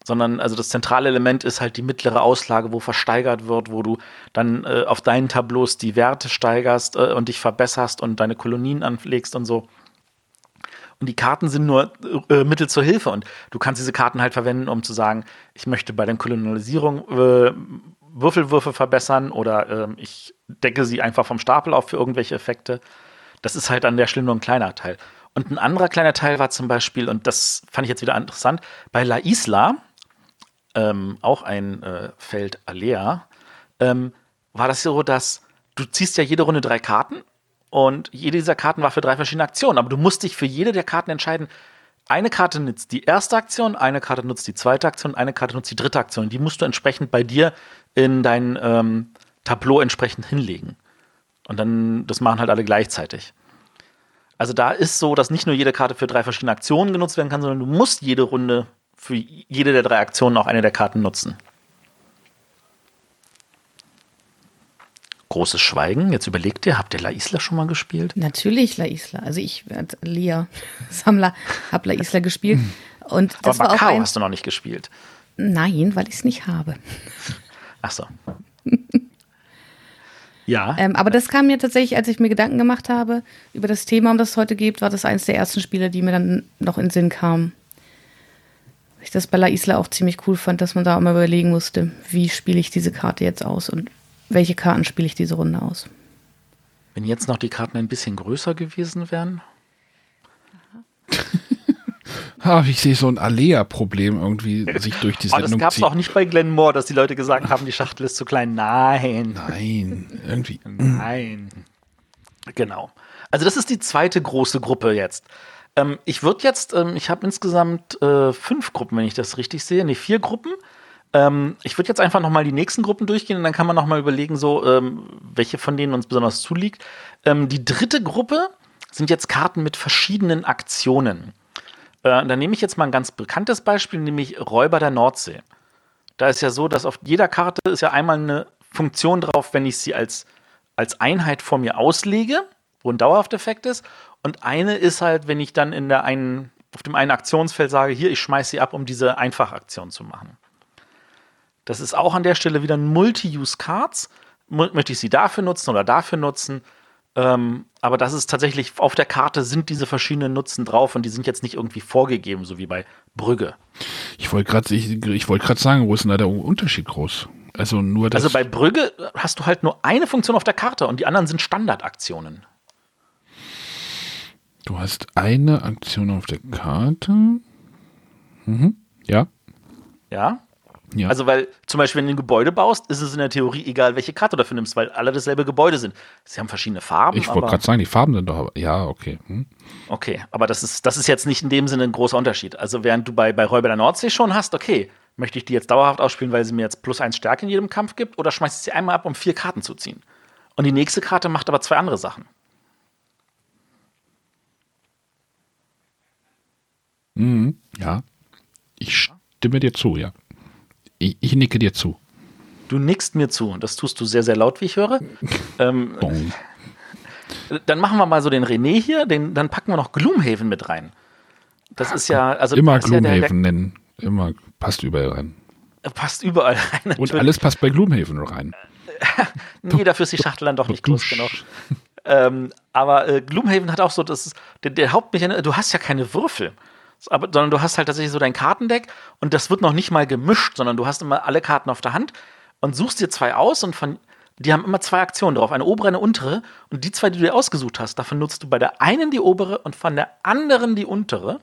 sondern also das zentrale Element ist halt die mittlere Auslage, wo versteigert wird, wo du dann äh, auf deinen Tableaus die Werte steigerst äh, und dich verbesserst und deine Kolonien anlegst und so. Und die Karten sind nur äh, Mittel zur Hilfe und du kannst diese Karten halt verwenden, um zu sagen, ich möchte bei der Kolonialisierung äh, Würfelwürfe verbessern oder äh, ich decke sie einfach vom Stapel auf für irgendwelche Effekte. Das ist halt an der Stelle nur ein kleiner Teil. Und ein anderer kleiner Teil war zum Beispiel, und das fand ich jetzt wieder interessant, bei La Isla, ähm, auch ein äh, Feld Alea, ähm, war das so, dass du ziehst ja jede Runde drei Karten und jede dieser Karten war für drei verschiedene Aktionen, aber du musst dich für jede der Karten entscheiden, eine Karte nutzt die erste Aktion, eine Karte nutzt die zweite Aktion, eine Karte nutzt die dritte Aktion. Die musst du entsprechend bei dir in dein ähm, Tableau entsprechend hinlegen. Und dann, das machen halt alle gleichzeitig. Also da ist so, dass nicht nur jede Karte für drei verschiedene Aktionen genutzt werden kann, sondern du musst jede Runde für jede der drei Aktionen auch eine der Karten nutzen. Großes Schweigen. Jetzt überlegt ihr, habt ihr La Isla schon mal gespielt? Natürlich La Isla. Also ich als Lia Sammler habe La Isla gespielt. Und das Aber war auch Macau ein, hast du noch nicht gespielt. Nein, weil ich es nicht habe. Ach so. ja. Ähm, aber das kam mir tatsächlich, als ich mir Gedanken gemacht habe über das Thema, um das es heute geht, war das eines der ersten Spiele, die mir dann noch in den Sinn kamen. Ich das bei La Isla auch ziemlich cool fand, dass man da auch mal überlegen musste, wie spiele ich diese Karte jetzt aus und welche Karten spiele ich diese Runde aus. Wenn jetzt noch die Karten ein bisschen größer gewesen wären. Ah, ich sehe so ein Alea-Problem irgendwie sich durch die Oh, das Sendung gab es auch nicht bei Glenn Moore, dass die Leute gesagt haben, die Schachtel ist zu klein. Nein. Nein, irgendwie. Nein. Genau. Also das ist die zweite große Gruppe jetzt. Ähm, ich würde jetzt, ähm, ich habe insgesamt äh, fünf Gruppen, wenn ich das richtig sehe. Nee, vier Gruppen. Ähm, ich würde jetzt einfach nochmal die nächsten Gruppen durchgehen und dann kann man nochmal überlegen, so, ähm, welche von denen uns besonders zuliegt. Ähm, die dritte Gruppe sind jetzt Karten mit verschiedenen Aktionen. Äh, da nehme ich jetzt mal ein ganz bekanntes Beispiel, nämlich Räuber der Nordsee. Da ist ja so, dass auf jeder Karte ist ja einmal eine Funktion drauf, wenn ich sie als, als Einheit vor mir auslege, wo ein Dauerhafteffekt ist. Und eine ist halt, wenn ich dann in der einen, auf dem einen Aktionsfeld sage, hier, ich schmeiße sie ab, um diese Einfachaktion zu machen. Das ist auch an der Stelle wieder ein Multi-Use-Cards. Mu- Möchte ich sie dafür nutzen oder dafür nutzen? Ähm, aber das ist tatsächlich, auf der Karte sind diese verschiedenen Nutzen drauf und die sind jetzt nicht irgendwie vorgegeben, so wie bei Brügge. Ich wollte gerade ich, ich wollt sagen, wo ist denn da der Unterschied groß? Also nur das. Also bei Brügge hast du halt nur eine Funktion auf der Karte und die anderen sind Standardaktionen. Du hast eine Aktion auf der Karte. Mhm. Ja. Ja? Ja. Also, weil zum Beispiel, wenn du ein Gebäude baust, ist es in der Theorie egal, welche Karte du dafür nimmst, weil alle dasselbe Gebäude sind. Sie haben verschiedene Farben. Ich wollte gerade sagen, die Farben sind doch, ja, okay. Hm. Okay, aber das ist, das ist jetzt nicht in dem Sinne ein großer Unterschied. Also während du bei, bei Räuber der Nordsee schon hast, okay, möchte ich die jetzt dauerhaft ausspielen, weil sie mir jetzt plus eins Stärke in jedem Kampf gibt, oder schmeiß ich sie einmal ab, um vier Karten zu ziehen? Und die nächste Karte macht aber zwei andere Sachen. Ja. Ich stimme dir zu, ja. Ich, ich nicke dir zu. Du nickst mir zu, und das tust du sehr, sehr laut, wie ich höre. ähm, Bong. dann machen wir mal so den René hier, den, dann packen wir noch Gloomhaven mit rein. Das ist ja, also Immer ist ja Gloomhaven nennen. Immer passt überall rein. passt überall rein. Und natürlich. alles passt bei Gloomhaven rein. Nee, dafür ist die Schachtel dann doch nicht groß genug. Ähm, aber äh, Gloomhaven hat auch so, das der, der Hauptmechanismus, du hast ja keine Würfel. Aber, sondern du hast halt tatsächlich so dein Kartendeck und das wird noch nicht mal gemischt, sondern du hast immer alle Karten auf der Hand und suchst dir zwei aus und von, die haben immer zwei Aktionen drauf, eine obere, eine untere. Und die zwei, die du dir ausgesucht hast, davon nutzt du bei der einen die obere und von der anderen die untere.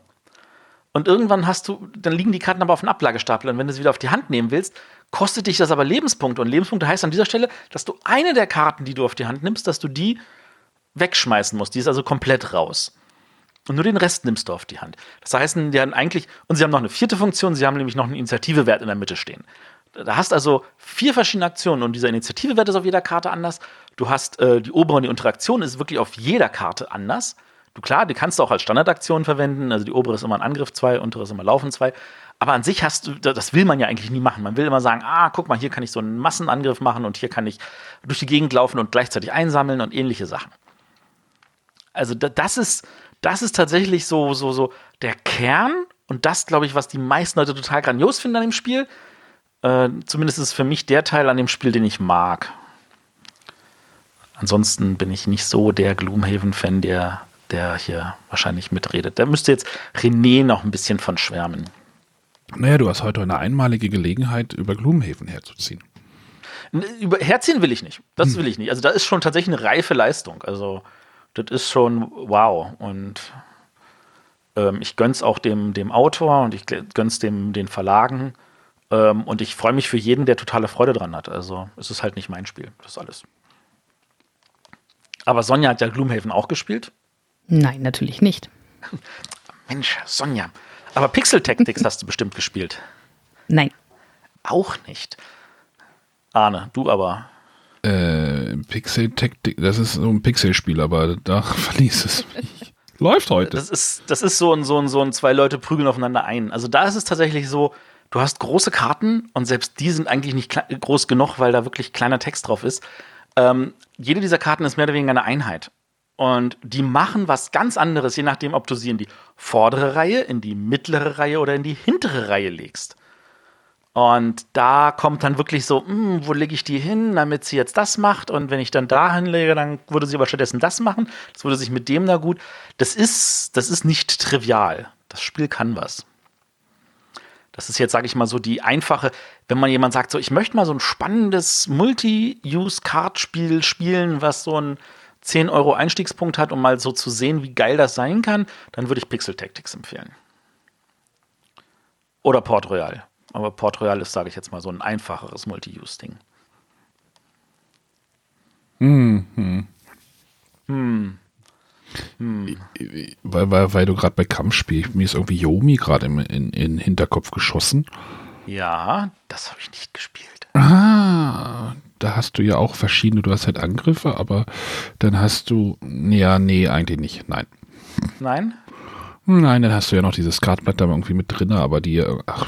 Und irgendwann hast du, dann liegen die Karten aber auf dem Ablagestapel. Und wenn du sie wieder auf die Hand nehmen willst, kostet dich das aber Lebenspunkte. Und Lebenspunkte heißt an dieser Stelle, dass du eine der Karten, die du auf die Hand nimmst, dass du die wegschmeißen musst. Die ist also komplett raus. Und nur den Rest nimmst du auf die Hand. Das heißt, die haben eigentlich, und sie haben noch eine vierte Funktion, sie haben nämlich noch einen Initiativewert in der Mitte stehen. Da hast also vier verschiedene Aktionen und dieser Initiativewert ist auf jeder Karte anders. Du hast äh, die obere und die untere Aktion ist wirklich auf jeder Karte anders. Du klar, die kannst du auch als Standardaktion verwenden. Also die obere ist immer ein Angriff 2, untere ist immer Laufen 2. Aber an sich hast du, das will man ja eigentlich nie machen. Man will immer sagen, ah, guck mal, hier kann ich so einen Massenangriff machen und hier kann ich durch die Gegend laufen und gleichzeitig einsammeln und ähnliche Sachen. Also da, das ist, das ist tatsächlich so, so, so der Kern und das, glaube ich, was die meisten Leute total grandios finden an dem Spiel. Äh, zumindest ist es für mich der Teil an dem Spiel, den ich mag. Ansonsten bin ich nicht so der Gloomhaven-Fan, der, der hier wahrscheinlich mitredet. Da müsste jetzt René noch ein bisschen von schwärmen. Naja, du hast heute eine einmalige Gelegenheit, über Gloomhaven herzuziehen. Über Herziehen will ich nicht. Das will ich nicht. Also da ist schon tatsächlich eine reife Leistung. Also das ist schon wow. Und ähm, ich gönn's auch dem, dem Autor und ich gönn's dem den Verlagen. Ähm, und ich freue mich für jeden, der totale Freude dran hat. Also es ist halt nicht mein Spiel. Das ist alles. Aber Sonja hat ja Gloomhaven auch gespielt. Nein, natürlich nicht. Mensch, Sonja. Aber Pixel Tactics hast du bestimmt gespielt. Nein. Auch nicht. Arne, du aber. Äh, Pixel Tactic, das ist so ein Pixelspiel, aber da verließ es mich. Läuft heute. Das ist, das ist so ein, so ein, so ein, zwei Leute prügeln aufeinander ein. Also da ist es tatsächlich so, du hast große Karten und selbst die sind eigentlich nicht groß genug, weil da wirklich kleiner Text drauf ist. Ähm, jede dieser Karten ist mehr oder weniger eine Einheit. Und die machen was ganz anderes, je nachdem, ob du sie in die vordere Reihe, in die mittlere Reihe oder in die hintere Reihe legst. Und da kommt dann wirklich so, hm, wo lege ich die hin, damit sie jetzt das macht? Und wenn ich dann da hinlege, dann würde sie aber stattdessen das machen. Das würde sich mit dem da gut. Das ist, das ist nicht trivial. Das Spiel kann was. Das ist jetzt, sage ich mal, so die einfache, wenn man jemand sagt, so, ich möchte mal so ein spannendes Multi-Use-Card-Spiel spielen, was so einen 10 Euro Einstiegspunkt hat, um mal so zu sehen, wie geil das sein kann, dann würde ich Pixel Tactics empfehlen. Oder Port Royal. Aber Port Royal ist, sage ich jetzt mal, so ein einfacheres Multi-Use-Ding. weil, weil, weil du gerade bei Kampf spielst, mir ist irgendwie Yomi gerade im- in, in den Hinterkopf geschossen. Ja, das habe ich nicht gespielt. Ah, da hast du ja auch verschiedene, du hast halt Angriffe, aber dann hast du, ja, nee, eigentlich nicht, nein. Nein? Nein, dann hast du ja noch dieses Kartenblatt da irgendwie mit drin, aber die, äh, ach,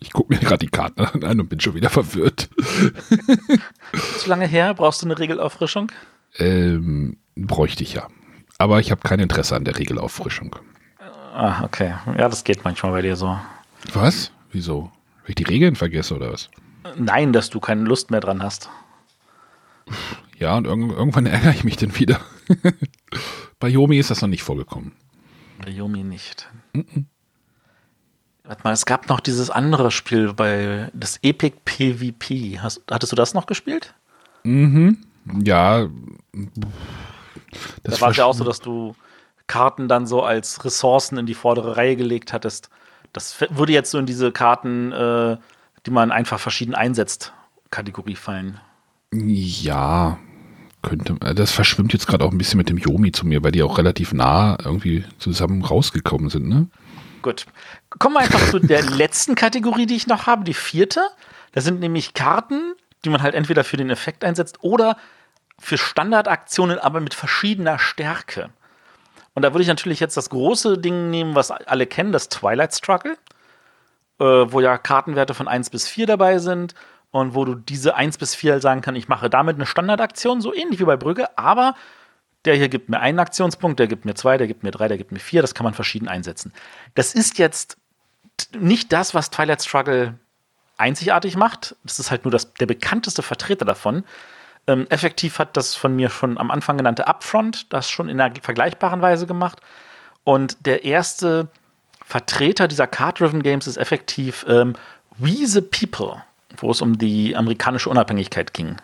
ich gucke mir gerade die Karten an und bin schon wieder verwirrt. Zu lange her? Brauchst du eine Regelauffrischung? Ähm, bräuchte ich ja. Aber ich habe kein Interesse an der Regelauffrischung. Ah, okay. Ja, das geht manchmal bei dir so. Was? Wieso? Weil ich die Regeln vergesse oder was? Nein, dass du keine Lust mehr dran hast. Ja, und irg irgendwann ärgere ich mich dann wieder. Bei Yomi ist das noch nicht vorgekommen. Bei Yomi nicht. Warte mal, es gab noch dieses andere Spiel bei das Epic PvP. Hast, hattest du das noch gespielt? Ja. Da war es ja auch so, dass du Karten dann so als Ressourcen in die vordere Reihe gelegt hattest, Das würde jetzt so in diese Karten, äh, die man einfach verschieden einsetzt, Kategorie fallen. Ja, könnte. äh, Das verschwimmt jetzt gerade auch ein bisschen mit dem Yomi zu mir, weil die auch relativ nah irgendwie zusammen rausgekommen sind, ne? Gut. Kommen wir einfach zu der letzten Kategorie, die ich noch habe, die vierte. Das sind nämlich Karten, die man halt entweder für den Effekt einsetzt oder für Standardaktionen, aber mit verschiedener Stärke. Und da würde ich natürlich jetzt das große Ding nehmen, was alle kennen, das Twilight Struggle, äh, wo ja Kartenwerte von 1 bis 4 dabei sind und wo du diese 1 bis 4 sagen kannst, ich mache damit eine Standardaktion, so ähnlich wie bei Brügge, aber der hier gibt mir einen Aktionspunkt, der gibt mir zwei, der gibt mir drei, der gibt mir vier, das kann man verschieden einsetzen. Das ist jetzt nicht das, was Twilight Struggle einzigartig macht. Das ist halt nur das, der bekannteste Vertreter davon. Ähm, effektiv hat das von mir schon am Anfang genannte Upfront das schon in einer vergleichbaren Weise gemacht. Und der erste Vertreter dieser Card-Driven Games ist effektiv ähm, We the People, wo es um die amerikanische Unabhängigkeit ging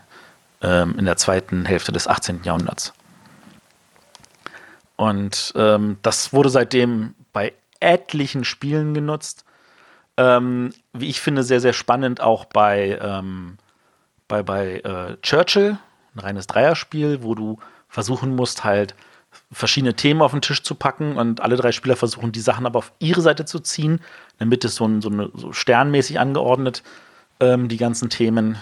ähm, in der zweiten Hälfte des 18. Jahrhunderts. Und ähm, das wurde seitdem bei etlichen Spielen genutzt. Ähm, wie ich finde, sehr, sehr spannend auch bei, ähm, bei, bei äh, Churchill, ein reines Dreierspiel, wo du versuchen musst, halt verschiedene Themen auf den Tisch zu packen und alle drei Spieler versuchen, die Sachen aber auf ihre Seite zu ziehen, damit es so, ein, so, eine, so sternmäßig angeordnet, ähm, die ganzen Themen.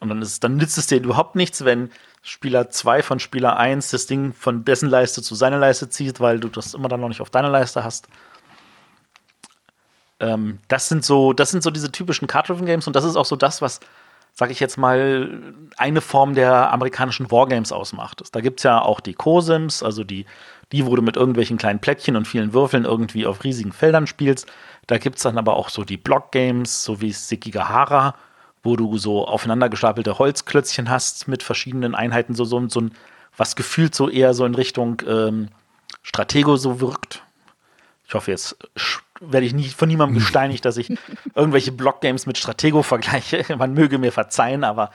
Und dann, ist, dann nützt es dir überhaupt nichts, wenn Spieler 2 von Spieler 1 das Ding von dessen Leiste zu seiner Leiste zieht, weil du das immer dann noch nicht auf deiner Leiste hast. Ähm, das, sind so, das sind so diese typischen Card-Driven-Games und das ist auch so das, was, sag ich jetzt mal, eine Form der amerikanischen Wargames ausmacht. Da gibt es ja auch die COSIMs, also die, die, wo du mit irgendwelchen kleinen Plättchen und vielen Würfeln irgendwie auf riesigen Feldern spielst. Da gibt es dann aber auch so die Block-Games, so wie Sekigahara, wo du so aufeinander gestapelte Holzklötzchen hast mit verschiedenen Einheiten, so, so, so ein, was gefühlt so eher so in Richtung ähm, Stratego so wirkt. Ich hoffe, jetzt werde ich nicht von niemandem gesteinigt, dass ich irgendwelche Blockgames mit Stratego vergleiche. Man möge mir verzeihen, aber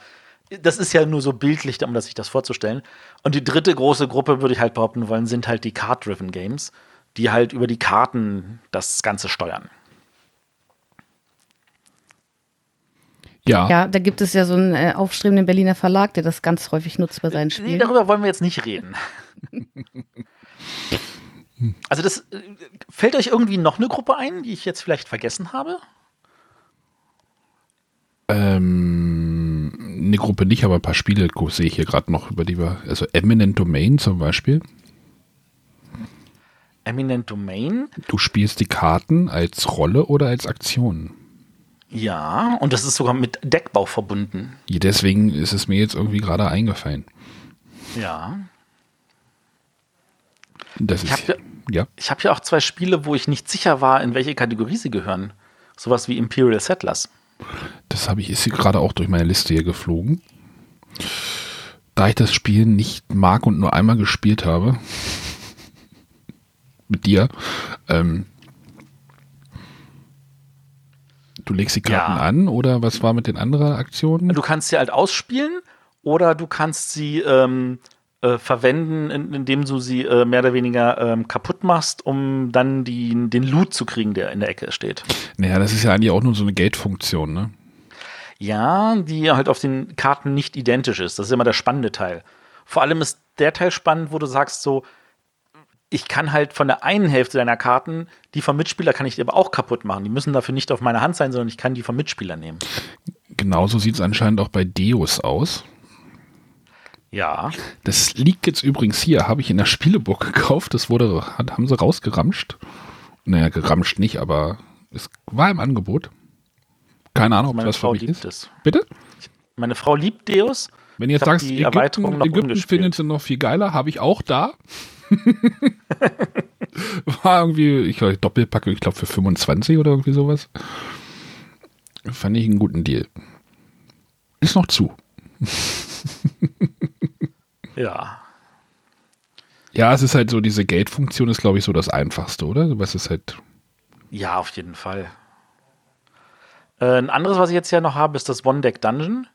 das ist ja nur so bildlich, um das sich das vorzustellen. Und die dritte große Gruppe, würde ich halt behaupten wollen, sind halt die Card-Driven Games, die halt über die Karten das Ganze steuern. Ja, Ja, da gibt es ja so einen äh, aufstrebenden Berliner Verlag, der das ganz häufig nutzt bei seinen Nee, Spielen. darüber wollen wir jetzt nicht reden. Also das äh, fällt euch irgendwie noch eine Gruppe ein, die ich jetzt vielleicht vergessen habe? ähm, eine Gruppe nicht, aber ein paar Spiele sehe ich hier gerade noch, über die wir, also Eminent Domain zum Beispiel. Eminent Domain. Du spielst die Karten als Rolle oder als Aktion. Ja, und das ist sogar mit Deckbau verbunden. Deswegen ist es mir jetzt irgendwie gerade eingefallen. Ja. Das Ich ist, hab ja. Ich habe ja auch zwei Spiele, wo ich nicht sicher war, in welche Kategorie sie gehören. Sowas wie Imperial Settlers. Das habe ich, ist hier gerade auch durch meine Liste hier geflogen. Da ich das Spiel nicht mag und nur einmal gespielt habe, mit dir, ähm, du legst die Karten Ja. an oder was war mit den anderen Aktionen? Du kannst sie halt ausspielen oder du kannst sie ähm, äh, verwenden, in, indem du sie äh, mehr oder weniger ähm, kaputt machst, um dann die, den Loot zu kriegen, der in der Ecke steht. Naja, das ist ja eigentlich auch nur so eine Geldfunktion, ne? Ja, die halt auf den Karten nicht identisch ist. Das ist immer der spannende Teil. Vor allem ist der Teil spannend, wo du sagst so, ich kann halt von der einen Hälfte deiner Karten, die vom Mitspieler kann ich dir aber auch kaputt machen. Die müssen dafür nicht auf meiner Hand sein, sondern ich kann die vom Mitspieler nehmen. Genauso sieht es anscheinend auch bei Deus aus. Ja. Das liegt jetzt übrigens hier, habe ich in der Spieleburg gekauft. Das wurde, hat, haben sie rausgeramscht. Naja, geramscht nicht, aber es war im Angebot. Keine Ahnung, ob das für Frau mich liebt ist. es. Bitte? Meine Frau liebt Deus. Wenn ihr jetzt sagst, die Erweiterung Ägypten, Ägypten findet sie noch viel geiler, habe ich auch da. War irgendwie, ich glaube, Doppelpacke, ich glaube für 25 oder irgendwie sowas. Fand ich einen guten Deal. Ist noch zu. Ja. Ja, es ist halt so, diese Geldfunktion ist, glaube ich, so das Einfachste, oder? Was ist halt. Ja, auf jeden Fall. Äh, ein anderes, was ich jetzt hier noch habe, ist das One-Deck-Dungeon.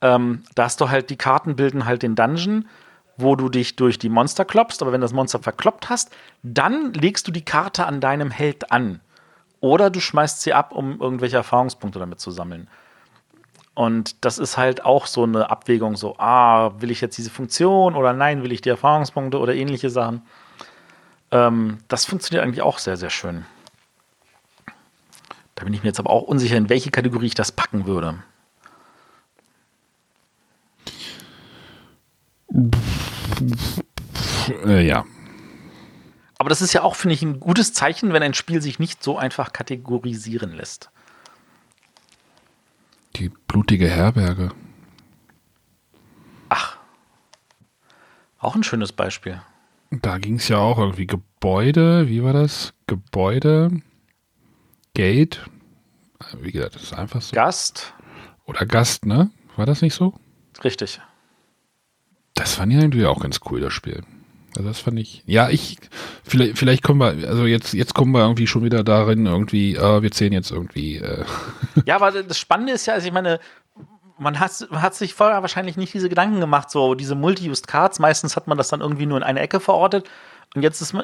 Ähm, da hast du halt, die Karten bilden halt den Dungeon, wo du dich durch die Monster kloppst, aber wenn du das Monster verkloppt hast, dann legst du die Karte an deinem Held an. oder du schmeißt sie ab, um irgendwelche Erfahrungspunkte damit zu sammeln. Und das ist halt auch so eine Abwägung, so, ah, will ich jetzt diese Funktion oder nein, will ich die Erfahrungspunkte oder ähnliche Sachen. Ähm, das funktioniert eigentlich auch sehr, sehr schön. Da bin ich mir jetzt aber auch unsicher, in welche Kategorie ich das packen würde. Äh, ja. Aber das ist ja auch, finde ich, ein gutes Zeichen, wenn ein Spiel sich nicht so einfach kategorisieren lässt. Die blutige Herberge. Ach. Auch ein schönes Beispiel. Da ging es ja auch irgendwie Gebäude, wie war das? Gebäude, Gate, wie gesagt, das ist einfach so. Gast. Oder Gast, ne? War das nicht so? Richtig. Das fand ich irgendwie auch ganz cool, das Spiel. Also das fand ich, ja, ich, vielleicht, vielleicht kommen wir, also jetzt, jetzt kommen wir irgendwie schon wieder darin, irgendwie, äh, wir zählen jetzt irgendwie. Äh. Ja, aber das Spannende ist ja, also ich meine, man hat, man hat sich vorher wahrscheinlich nicht diese Gedanken gemacht, so diese Multi-Used Cards, meistens hat man das dann irgendwie nur in eine Ecke verortet. Und jetzt ist,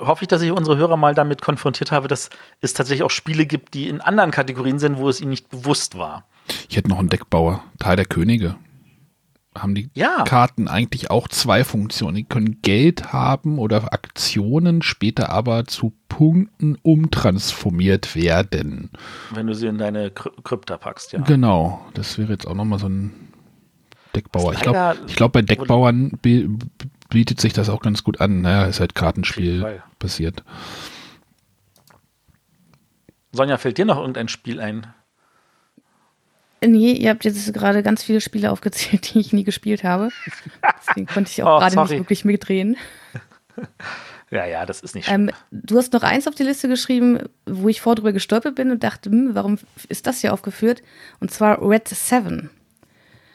hoffe ich, dass ich unsere Hörer mal damit konfrontiert habe, dass es tatsächlich auch Spiele gibt, die in anderen Kategorien sind, wo es ihnen nicht bewusst war. Ich hätte noch einen Deckbauer, Teil der Könige haben die ja. Karten eigentlich auch zwei Funktionen. Die können Geld haben oder Aktionen, später aber zu Punkten umtransformiert werden. Wenn du sie in deine Krypta packst, ja. Genau, das wäre jetzt auch nochmal so ein Deckbauer. Ich glaube, ich glaub, bei Deckbauern bietet sich das auch ganz gut an. Naja, ist halt Kartenspiel passiert. Sonja, fällt dir noch irgendein Spiel ein? Nee, ihr habt jetzt gerade ganz viele Spiele aufgezählt, die ich nie gespielt habe. Deswegen konnte ich auch oh, gerade nicht wirklich mitdrehen. Ja, ja, das ist nicht schlimm. Ähm, du hast noch eins auf die Liste geschrieben, wo ich vor drüber gestolpert bin und dachte, hm, warum ist das hier aufgeführt? Und zwar Red Seven.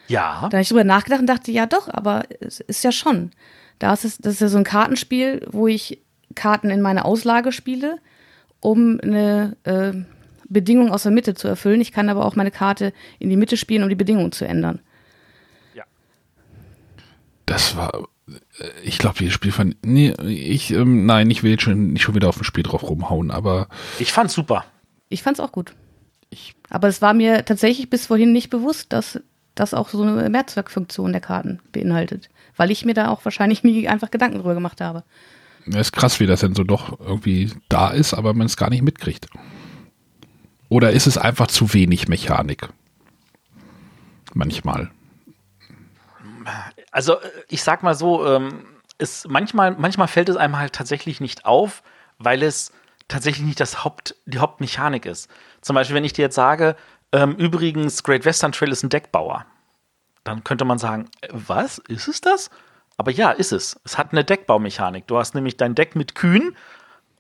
Ja. Da habe ich drüber nachgedacht und dachte, ja doch, aber es ist ja schon. Da ist es, das ist ja so ein Kartenspiel, wo ich Karten in meine Auslage spiele, um eine äh, Bedingung aus der Mitte zu erfüllen. Ich kann aber auch meine Karte in die Mitte spielen, um die Bedingungen zu ändern. Ja. Das war, äh, ich glaube, dieses Spiel fand, nee, ich, ähm, nein, ich will jetzt schon nicht schon wieder auf dem Spiel drauf rumhauen, aber. Ich fand's super. Ich fand's auch gut. Ich, aber es war mir tatsächlich bis vorhin nicht bewusst, dass das auch so eine Mehrzweckfunktion der Karten beinhaltet. Weil ich mir da auch wahrscheinlich nie einfach Gedanken drüber gemacht habe. Es ist krass, wie das denn so doch irgendwie da ist, aber man es gar nicht mitkriegt. Oder ist es einfach zu wenig Mechanik? Manchmal. Also ich sag mal so, ähm, ist manchmal, manchmal fällt es einem halt tatsächlich nicht auf, weil es tatsächlich nicht das Haupt, die Hauptmechanik ist. Zum Beispiel, wenn ich dir jetzt sage, ähm, übrigens, Great Western Trail ist ein Deckbauer, dann könnte man sagen, äh, was? Ist es das? Aber ja, ist es. Es hat eine Deckbaumechanik. Du hast nämlich dein Deck mit Kühen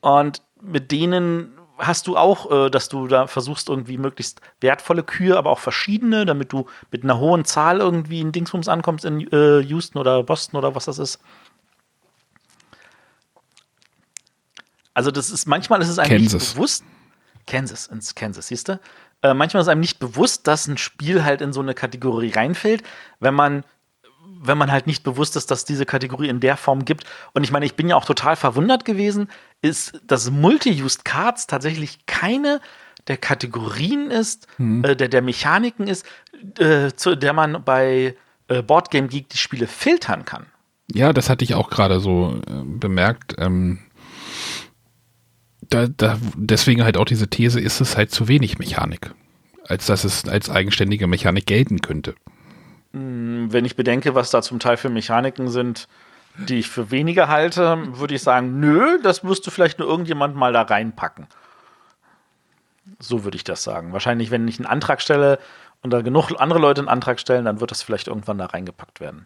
und mit denen hast du auch, äh, dass du da versuchst, irgendwie möglichst wertvolle Kühe, aber auch verschiedene, damit du mit einer hohen Zahl irgendwie in Dingsbums ankommst in äh, Houston oder Boston oder was das ist. Also, das ist manchmal ist es einem Kansas. nicht bewusst. Kansas, ins Kansas, siehst du? Äh, manchmal ist einem nicht bewusst, dass ein Spiel halt in so eine Kategorie reinfällt, wenn man wenn man halt nicht bewusst ist, dass diese Kategorie in der Form gibt. Und ich meine, ich bin ja auch total verwundert gewesen, ist, dass Multi-Used Cards tatsächlich keine der Kategorien ist, hm. äh, der, der Mechaniken ist, äh, zu der man bei äh, Boardgame Geek die Spiele filtern kann. Ja, das hatte ich auch gerade so äh, bemerkt. Ähm, da, da, deswegen halt auch diese These, ist es halt zu wenig Mechanik, als dass es als eigenständige Mechanik gelten könnte. Hm, wenn ich bedenke, was da zum Teil für Mechaniken sind, die ich für weniger halte, würde ich sagen, nö, das müsste vielleicht nur irgendjemand mal da reinpacken. So würde ich das sagen. Wahrscheinlich, wenn ich einen Antrag stelle und da genug andere Leute einen Antrag stellen, dann wird das vielleicht irgendwann da reingepackt werden.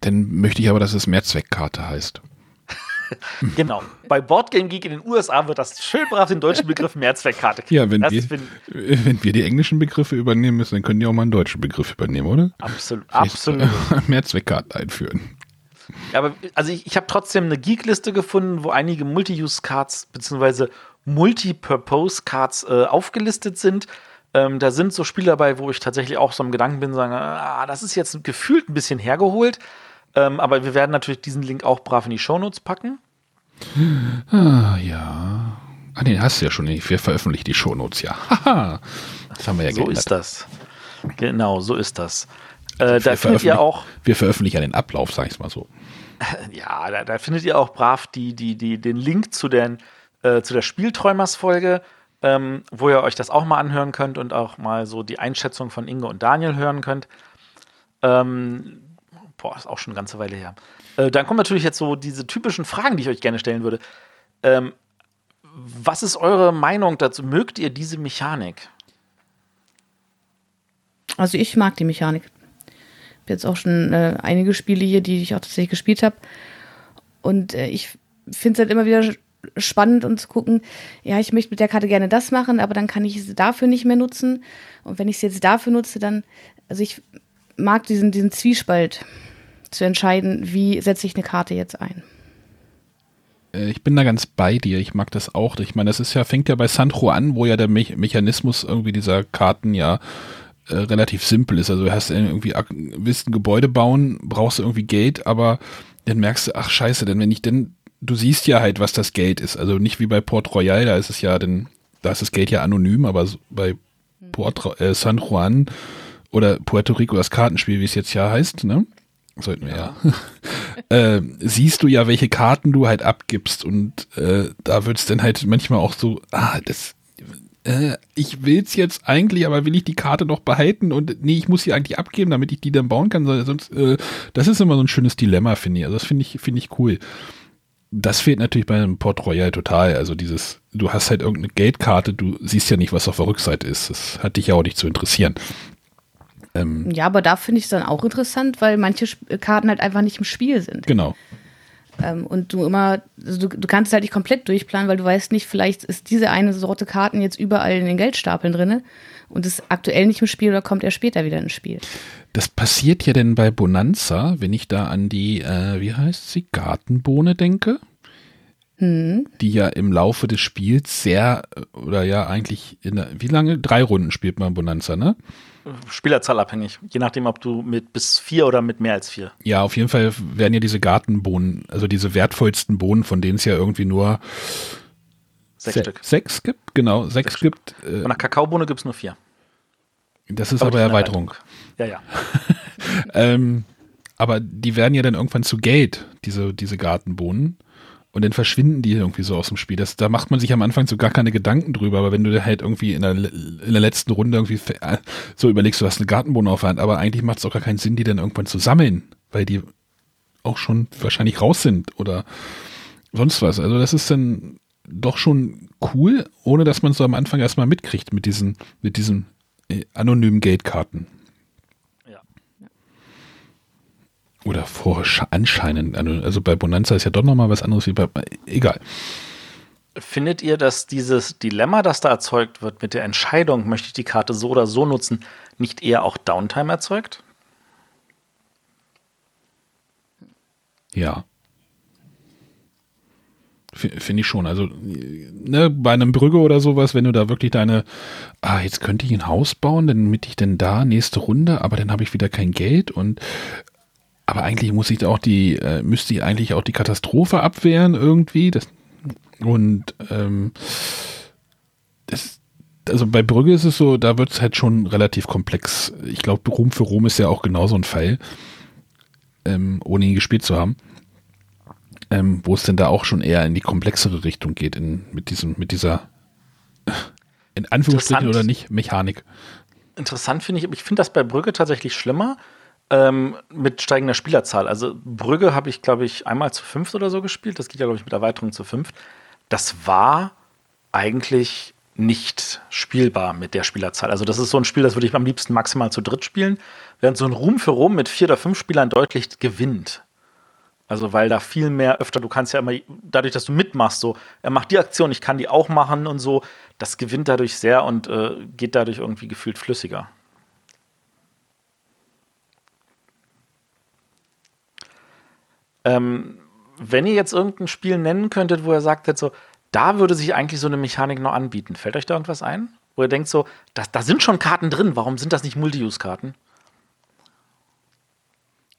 Dann möchte ich aber, dass es Mehrzweckkarte heißt. genau. Bei Boardgame Geek in den USA wird das schön brav den deutschen Begriff Mehrzweckkarte. Ja, wenn wir, wenn wir die englischen Begriffe übernehmen müssen, dann können die auch mal einen deutschen Begriff übernehmen, oder? Absolut. absolut. Mehrzweckkarten einführen. Ja, aber also ich, ich habe trotzdem eine Geek-Liste gefunden, wo einige Multi-Use-Cards bzw. Multi-Purpose-Cards äh, aufgelistet sind. Ähm, da sind so Spiele dabei, wo ich tatsächlich auch so im Gedanken bin, sagen, ah, das ist jetzt gefühlt ein bisschen hergeholt. Ähm, aber wir werden natürlich diesen Link auch brav in die Shownotes packen. Ah, ja. Ah, den hast du ja schon. Wir veröffentlichen die Shownotes, ja. Haha. Das haben wir ja So geändert. ist das. Genau, so ist das. Äh, Wir da findet veröffentlichen- ihr auch, Wir veröffentlichen ja den Ablauf, sag ich mal so. ja, da, da findet ihr auch brav die, die, die, den Link zu, den, äh, zu der Spielträumers-Folge, ähm, wo ihr euch das auch mal anhören könnt und auch mal so die Einschätzung von Inge und Daniel hören könnt. Ähm, boah, ist auch schon eine ganze Weile her. Äh, dann kommen natürlich jetzt so diese typischen Fragen, die ich euch gerne stellen würde. Ähm, was ist eure Meinung dazu? Mögt ihr diese Mechanik? Also ich mag die Mechanik. Ich habe jetzt auch schon äh, einige Spiele hier, die ich auch tatsächlich gespielt habe. Und äh, ich finde es halt immer wieder spannend und zu gucken, ja, ich möchte mit der Karte gerne das machen, aber dann kann ich sie dafür nicht mehr nutzen. Und wenn ich sie jetzt dafür nutze, dann, also ich mag diesen, diesen Zwiespalt zu entscheiden, wie setze ich eine Karte jetzt ein. Äh, Ich bin da ganz bei dir. Ich mag das auch. Ich meine, das ist ja, fängt ja bei Sandro an, wo ja der Me Mechanismus irgendwie dieser Karten ja äh, relativ simpel ist. Also du hast irgendwie, willst ein Gebäude bauen, brauchst du irgendwie Geld, aber dann merkst du, ach scheiße, denn wenn ich denn, du siehst ja halt, was das Geld ist. Also nicht wie bei Port Royal, da ist es ja, denn, da ist das Geld ja anonym, aber bei Port, Ro- äh, San Juan oder Puerto Rico, das Kartenspiel, wie es jetzt ja heißt, ne? Sollten wir ja. äh, siehst du ja, welche Karten du halt abgibst und äh, da wird es dann halt manchmal auch so, ah, das, äh, ich will's jetzt eigentlich, aber will ich die Karte noch behalten und nee, ich muss sie eigentlich abgeben, damit ich die dann bauen kann, sonst, äh, das ist immer so ein schönes Dilemma, finde ich. Also das finde ich, finde ich cool. Das fehlt natürlich bei einem Port Royal total. Also dieses, du hast halt irgendeine Geldkarte, du siehst ja nicht, was auf der Rückseite ist. Das hat dich ja auch nicht zu interessieren. Ähm, Ja, aber da finde ich es dann auch interessant, weil manche Karten halt einfach nicht im Spiel sind. genau. Ähm, und du immer, also du, du kannst es halt nicht komplett durchplanen, weil du weißt nicht, vielleicht ist diese eine Sorte Karten jetzt überall in den Geldstapeln drin und ist aktuell nicht im Spiel oder kommt er später wieder ins Spiel. Das passiert ja denn bei Bonanza, wenn ich da an die, äh, wie heißt sie, Gartenbohne denke, die ja im Laufe des Spiels sehr, äh, oder ja eigentlich, in der, wie lange? Drei Runden spielt man Bonanza, ne? Spielerzahl abhängig. Je nachdem, ob du mit bis vier oder mit mehr als vier. Ja, auf jeden Fall werden ja diese Gartenbohnen, also diese wertvollsten Bohnen, von denen es ja irgendwie nur Sechs se- Stück. sechs gibt, genau, sechs, Sechs gibt. Äh, Von der Kakaobohne gibt es nur vier. das ist Aber aber sind Erweiterung. Ja, ja. Ähm, aber die werden ja dann irgendwann zu Geld, diese, diese Gartenbohnen. Und dann verschwinden die irgendwie so aus dem Spiel. Das, da macht man sich am Anfang so gar keine Gedanken drüber. Aber wenn du halt irgendwie in der, in der letzten Runde irgendwie äh, so überlegst, du hast eine Gartenbohne auf der Hand, aber eigentlich macht es auch gar keinen Sinn, die dann irgendwann zu sammeln, weil die auch schon wahrscheinlich raus sind oder sonst was. Also das ist dann doch schon cool, ohne dass man so am Anfang erstmal mitkriegt mit diesen, mit diesen äh, anonymen Geldkarten. Ja. Oder vor anscheinend. Also bei Bonanza ist ja doch nochmal was anderes wie bei. Egal. Findet ihr, dass dieses Dilemma, das da erzeugt wird mit der Entscheidung, möchte ich die Karte so oder so nutzen, nicht eher auch Downtime erzeugt? Ja. Finde ich schon. Also, ne, bei einem Brügge oder sowas, wenn du da wirklich deine, ah, jetzt könnte ich ein Haus bauen, dann mit ich denn da, nächste Runde, aber dann habe ich wieder kein Geld und aber eigentlich muss ich auch die, äh, müsste ich eigentlich auch die Katastrophe abwehren irgendwie. Das, und ähm, das, also bei Brügge ist es so, da wird es halt schon relativ komplex. Ich glaube, Rom für Rom ist ja auch genauso ein Fall, ähm, ohne ihn gespielt zu haben. Ähm, wo es denn da auch schon eher in die komplexere Richtung geht, in, mit diesem, mit dieser in Anführungsstrichen oder nicht, Mechanik. Interessant finde ich, ich finde das bei Brügge tatsächlich schlimmer ähm, mit steigender Spielerzahl. Also Brügge habe ich, glaube ich, einmal zu fünft oder so gespielt. Das geht ja, glaube ich, mit Erweiterung zu fünft. Das war eigentlich nicht spielbar mit der Spielerzahl. Also das ist so ein Spiel, das würde ich am liebsten maximal zu dritt spielen, während so ein Ruhm für Rom mit vier oder fünf Spielern deutlich gewinnt. Also weil da viel mehr öfter, du kannst ja immer, dadurch, dass du mitmachst, so, er macht die Aktion, ich kann die auch machen und so, das gewinnt dadurch sehr und äh, geht dadurch irgendwie gefühlt flüssiger. Ähm, wenn ihr jetzt irgendein Spiel nennen könntet, wo ihr sagt, jetzt so, da würde sich eigentlich so eine Mechanik noch anbieten, fällt euch da irgendwas ein? Wo ihr denkt so, da, da sind schon Karten drin, warum sind das nicht Multi-Use-Karten?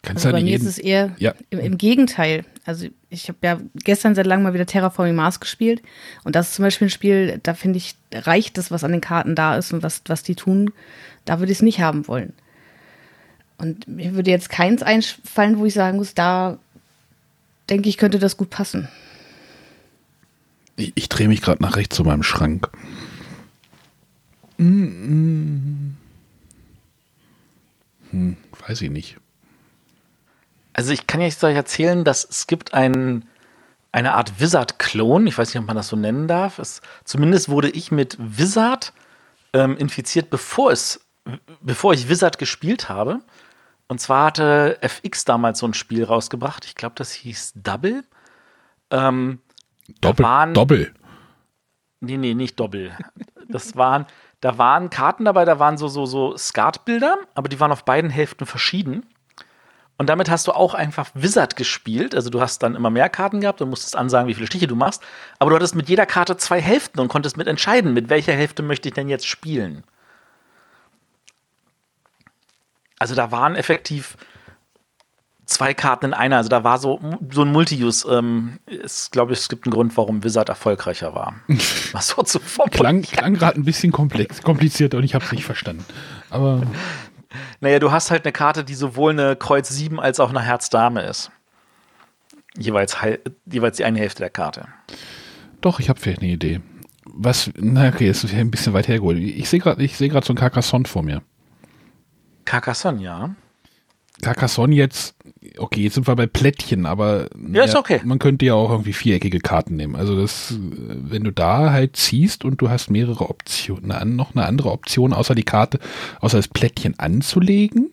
Kannst Also bei mir ist es eher Ja. im, im Gegenteil. Also ich habe ja gestern seit langem mal wieder Terraforming Mars gespielt und das ist zum Beispiel ein Spiel, da finde ich, reicht das, was an den Karten da ist und was, was die tun, da würde ich es nicht haben wollen. Und mir würde jetzt keins einfallen, wo ich sagen muss, da denke ich, könnte das gut passen. Ich, ich drehe mich gerade nach rechts zu meinem Schrank. Hm, weiß ich nicht. Also ich kann jetzt euch erzählen, dass es gibt ein, eine Art Wizard-Klon. Ich weiß nicht, ob man das so nennen darf. Es, zumindest wurde ich mit Wizard ähm, infiziert, bevor es, bevor ich Wizard gespielt habe. Und zwar hatte FX damals so ein Spiel rausgebracht. Ich glaube, das hieß Double. Ähm, Doppel. waren- Doppel. Nee, nee, nicht Doppel. Das waren, da waren Karten dabei, da waren so, so, so Skatbilder, aber die waren auf beiden Hälften verschieden. Und damit hast du auch einfach Wizard gespielt. Also du hast dann immer mehr Karten gehabt und musstest ansagen, wie viele Stiche du machst. Aber du hattest mit jeder Karte zwei Hälften und konntest mit entscheiden, mit welcher Hälfte möchte ich denn jetzt spielen. Also da waren effektiv zwei Karten in einer. Also da war so, so ein Multi-Use. Ähm, ist, glaube ich, es gibt einen Grund, warum Wizard erfolgreicher war. Was so zu Klang, klang gerade ein bisschen komplex, kompliziert und ich habe es nicht verstanden. Aber Naja, du hast halt eine Karte, die sowohl eine Kreuz 7 als auch eine Herz Dame ist. Jeweils, jeweils die eine Hälfte der Karte. doch, ich habe vielleicht eine Idee. Was, na okay, es ist ja ein bisschen weit hergeholt. Ich sehe gerade seh so einen Carcassonne vor mir. Carcassonne, ja. Carcassonne jetzt, okay, jetzt sind wir bei Plättchen, aber Ja, ist okay. man könnte ja auch irgendwie viereckige Karten nehmen. Also das, äh, wenn du da halt ziehst und du hast mehrere Optionen, noch eine andere Option, außer die Karte, außer das Plättchen anzulegen,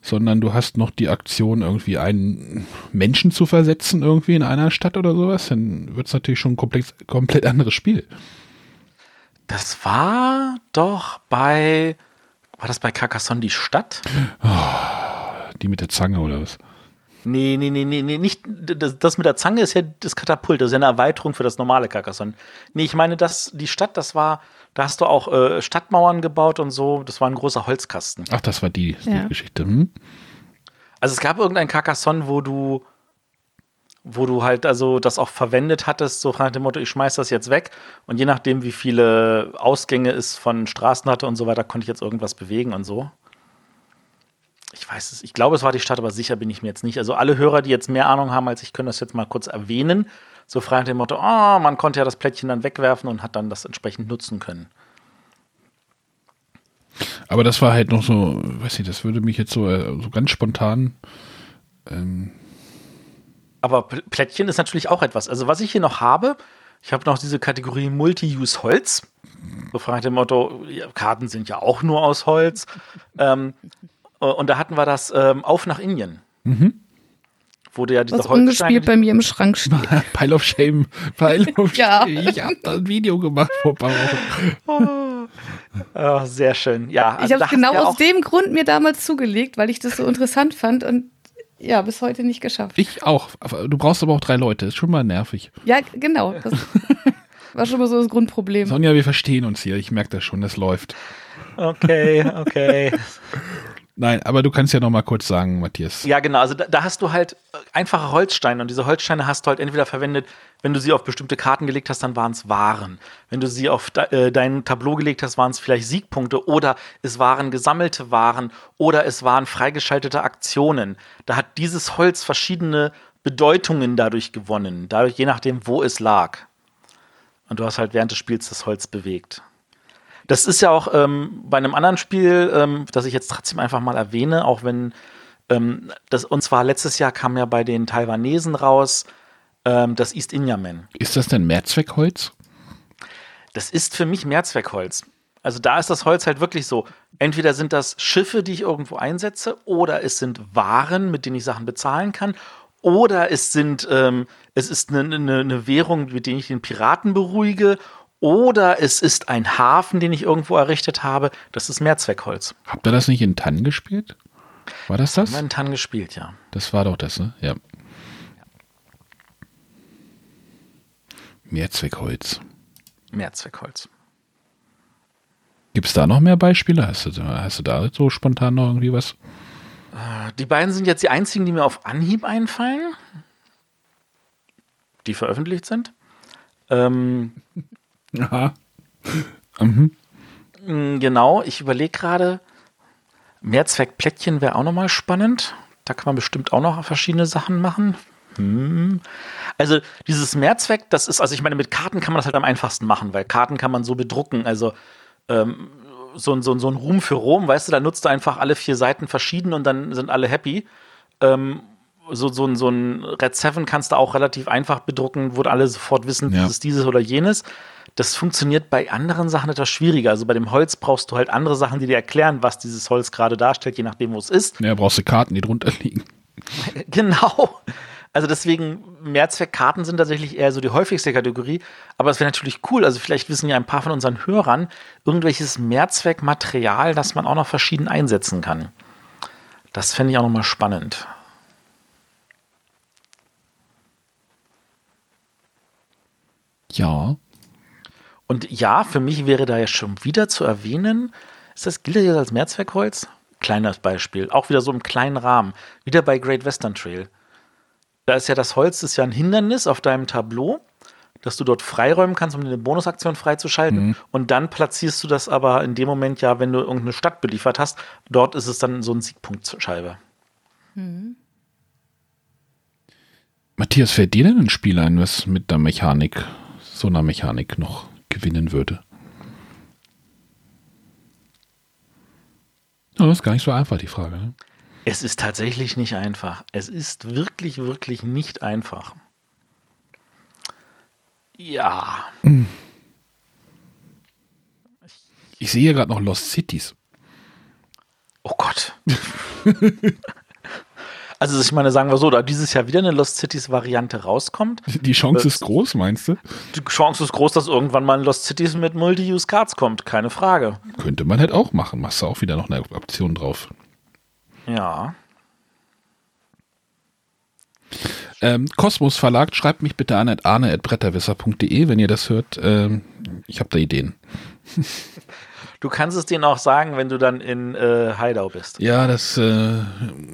sondern du hast noch die Aktion, irgendwie einen Menschen zu versetzen, irgendwie in einer Stadt oder sowas, dann wird es natürlich schon ein komplett, komplett anderes Spiel. Das war doch bei. War das bei Carcassonne die Stadt? Die mit der Zange oder was? Nee, nee, nee, nee, nee, nicht. Das, das mit der Zange ist ja das Katapult, das ist ja eine Erweiterung für das normale Carcassonne. Nee, ich meine, das, die Stadt, das war. Da hast du auch äh, Stadtmauern gebaut und so. Das war ein großer Holzkasten. Ach, das war die, die Ja. Geschichte. Hm? Also es gab irgendein Carcassonne, wo du, wo du halt also das auch verwendet hattest, so nach dem Motto, ich schmeiß das jetzt weg. Und je nachdem, wie viele Ausgänge es von Straßen hatte und so weiter, konnte ich jetzt irgendwas bewegen und so. Ich weiß es, ich glaube, es war die Stadt, aber sicher bin ich mir jetzt nicht. Also alle Hörer, die jetzt mehr Ahnung haben als ich, können das jetzt mal kurz erwähnen. So frei nach dem Motto, oh, man konnte ja das Plättchen dann wegwerfen und hat dann das entsprechend nutzen können. Aber das war halt noch so, weiß nicht, das würde mich jetzt so, äh, so ganz spontan. Aber Pl- Plättchen ist natürlich auch etwas. Also, was ich hier noch habe, ich habe noch diese Kategorie Multi-Use Holz. So nach dem Motto, ja, Karten sind ja auch nur aus Holz. ähm, und da hatten wir das ähm, Auf nach Indien. Wo du ja diese Was Holzsteine. ungespielt bei mir im Schrank steht. Pile of Shame, Pile of Ja. Shame. Ich habe da ein Video gemacht vor ein paar Wochen. Ah, sehr schön. Ja, Ich habe es genau ja aus dem Grund mir damals zugelegt, weil ich das so interessant fand und ja, bis heute nicht geschafft. Ich auch. Du brauchst aber auch drei Leute. Ist schon mal nervig. Ja, genau. Das war schon mal so das Grundproblem. Sonja, wir verstehen uns hier. Ich merke das schon, das läuft. Okay, okay. Nein, aber du kannst ja noch mal kurz sagen, Matthias. Ja, genau. Also da, da hast du halt äh, einfache Holzsteine und diese Holzsteine hast du halt entweder verwendet, wenn du sie auf bestimmte Karten gelegt hast, dann waren es Waren. Wenn du sie auf de, äh, dein Tableau gelegt hast, waren es vielleicht Siegpunkte oder es waren gesammelte Waren oder es waren freigeschaltete Aktionen. Da hat dieses Holz verschiedene Bedeutungen dadurch gewonnen, dadurch je nachdem, wo es lag. Und du hast halt während des Spiels das Holz bewegt. Das ist ja auch ähm, bei einem anderen Spiel, ähm, das ich jetzt trotzdem einfach mal erwähne, auch wenn ähm, das, und zwar letztes Jahr kam ja bei den Taiwanesen raus, ähm, das East India Man. Ist das denn Mehrzweckholz? Das ist für mich Mehrzweckholz. Also da ist das Holz halt wirklich so. Entweder sind das Schiffe, die ich irgendwo einsetze, oder es sind Waren, mit denen ich Sachen bezahlen kann, oder es sind, ähm, es ist eine, eine, eine Währung, mit der ich den Piraten beruhige, oder es ist ein Hafen, den ich irgendwo errichtet habe. Das ist Mehrzweckholz. Habt ihr das nicht in Tannen gespielt? War das das? Momentan gespielt, ja. Das war doch das, ne? Ja. Mehrzweckholz. Mehrzweckholz. Gibt es da noch mehr Beispiele? Hast du, da- hast du da so spontan noch irgendwie was? Die beiden sind jetzt die einzigen, die mir auf Anhieb einfallen, die veröffentlicht sind. Ähm, Aha. mh, genau, ich überlege gerade, Mehrzweckplättchen wäre auch nochmal spannend. Da kann man bestimmt auch noch verschiedene Sachen machen. Hm. Also dieses Mehrzweck, das ist, also ich meine, mit Karten kann man das halt am einfachsten machen, weil Karten kann man so bedrucken. Also ähm, so, ein- so, ein- so ein Ruhm für Rom, weißt du, da nutzt du einfach alle vier Seiten verschieden und dann sind alle happy. Ähm, so, so, ein- so ein Red 7 kannst du auch relativ einfach bedrucken, wo alle sofort wissen, Ja. das ist dieses oder jenes. Das funktioniert bei anderen Sachen etwas schwieriger. Also bei dem Holz brauchst du halt andere Sachen, die dir erklären, was dieses Holz gerade darstellt, je nachdem, wo es ist. Ja, brauchst du Karten, die drunter liegen. Genau. Also deswegen, Mehrzweckkarten sind tatsächlich eher so die häufigste Kategorie. Aber es wäre natürlich cool. Also vielleicht wissen ja ein paar von unseren Hörern irgendwelches Mehrzweckmaterial, das man auch noch verschieden einsetzen kann. Das fände ich auch nochmal spannend. Ja. Und ja, für mich wäre da ja schon wieder zu erwähnen, ist das, gilt das jetzt als Mehrzweckholz? Kleines Beispiel, auch wieder so im kleinen Rahmen. Wieder bei Great Western Trail. Da ist ja das Holz, ist ja ein Hindernis auf deinem Tableau, dass du dort freiräumen kannst, um eine Bonusaktion freizuschalten. Und dann platzierst du das aber in dem Moment ja, wenn du irgendeine Stadt beliefert hast, dort ist es dann so ein Siegpunktscheibe. Matthias, fällt dir denn ein Spiel ein, was mit der Mechanik, so einer Mechanik noch gewinnen würde? Das ist gar nicht so einfach, die Frage. Ne? Es ist tatsächlich nicht einfach. Es ist wirklich, wirklich nicht einfach. Ja. Ich sehe gerade noch Lost Cities. Oh Gott. also ich meine, sagen wir so, da dieses Jahr wieder eine Lost Cities Variante rauskommt, Die Chance ist groß, meinst du? die Chance ist groß, dass irgendwann mal ein Lost Cities mit Multi-Use Cards kommt, keine Frage. Könnte man halt auch machen. Machst du auch wieder noch eine Option drauf. Ja. Ähm, Kosmos Verlag, schreibt mich bitte an at arne.bretterwisser.de, wenn ihr das hört. Ähm, ich habe da Ideen. Du kannst es denen auch sagen, wenn du dann in äh, Heidau bist. Ja, das äh,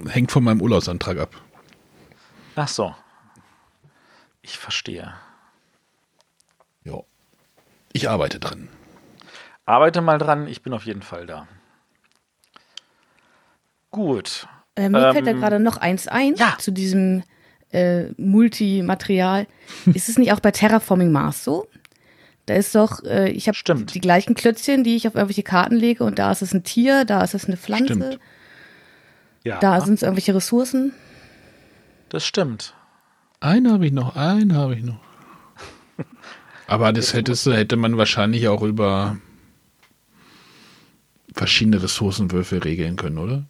hängt von meinem Urlaubsantrag ab. Ach so. Ich verstehe. Ja. Ich arbeite dran. Arbeite mal dran, ich bin auf jeden Fall da. Gut. Äh, mir fällt da Ähm, gerade noch eins ein ja. zu diesem äh, Multimaterial. ist es nicht auch bei Terraforming Mars so? Da ist doch, äh, ich habe die gleichen Klötzchen, die ich auf irgendwelche Karten lege und da ist es ein Tier, da ist es eine Pflanze, Stimmt. Ja, da sind es irgendwelche Ressourcen. das stimmt. Einen habe ich noch, einen habe ich noch. Aber das hättest, hätte man wahrscheinlich auch über verschiedene Ressourcenwürfe regeln können, oder?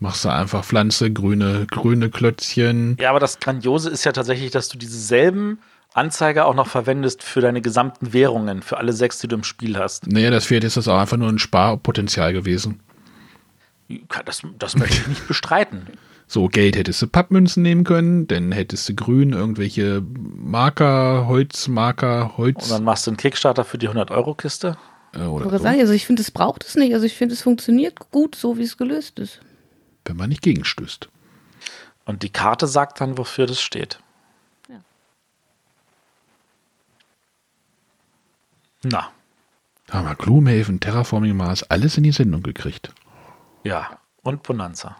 Machst du einfach Pflanze, grüne, grüne Klötzchen. Ja, aber das Grandiose ist ja tatsächlich, dass du dieselben Anzeiger auch noch verwendest für deine gesamten Währungen, für alle sechs, die du im Spiel hast. Nee, das ist das auch einfach nur ein Sparpotenzial gewesen. Das, das möchte ich nicht bestreiten. So, Geld hättest du Pappmünzen nehmen können, dann hättest du grün irgendwelche Marker, Holzmarker, Und Holz dann machst du einen Kickstarter für die äh, 100-Euro-Kiste. Ich oder wollte so, sagen, also ich finde, es braucht es nicht. Also ich finde, es funktioniert gut, so wie es gelöst ist. wenn man nicht gegenstößt. Und die Karte sagt dann, wofür das steht. Na, Da haben wir Gloomhaven, Terraforming Mars, alles in die Sendung gekriegt. ja. Und Bonanza.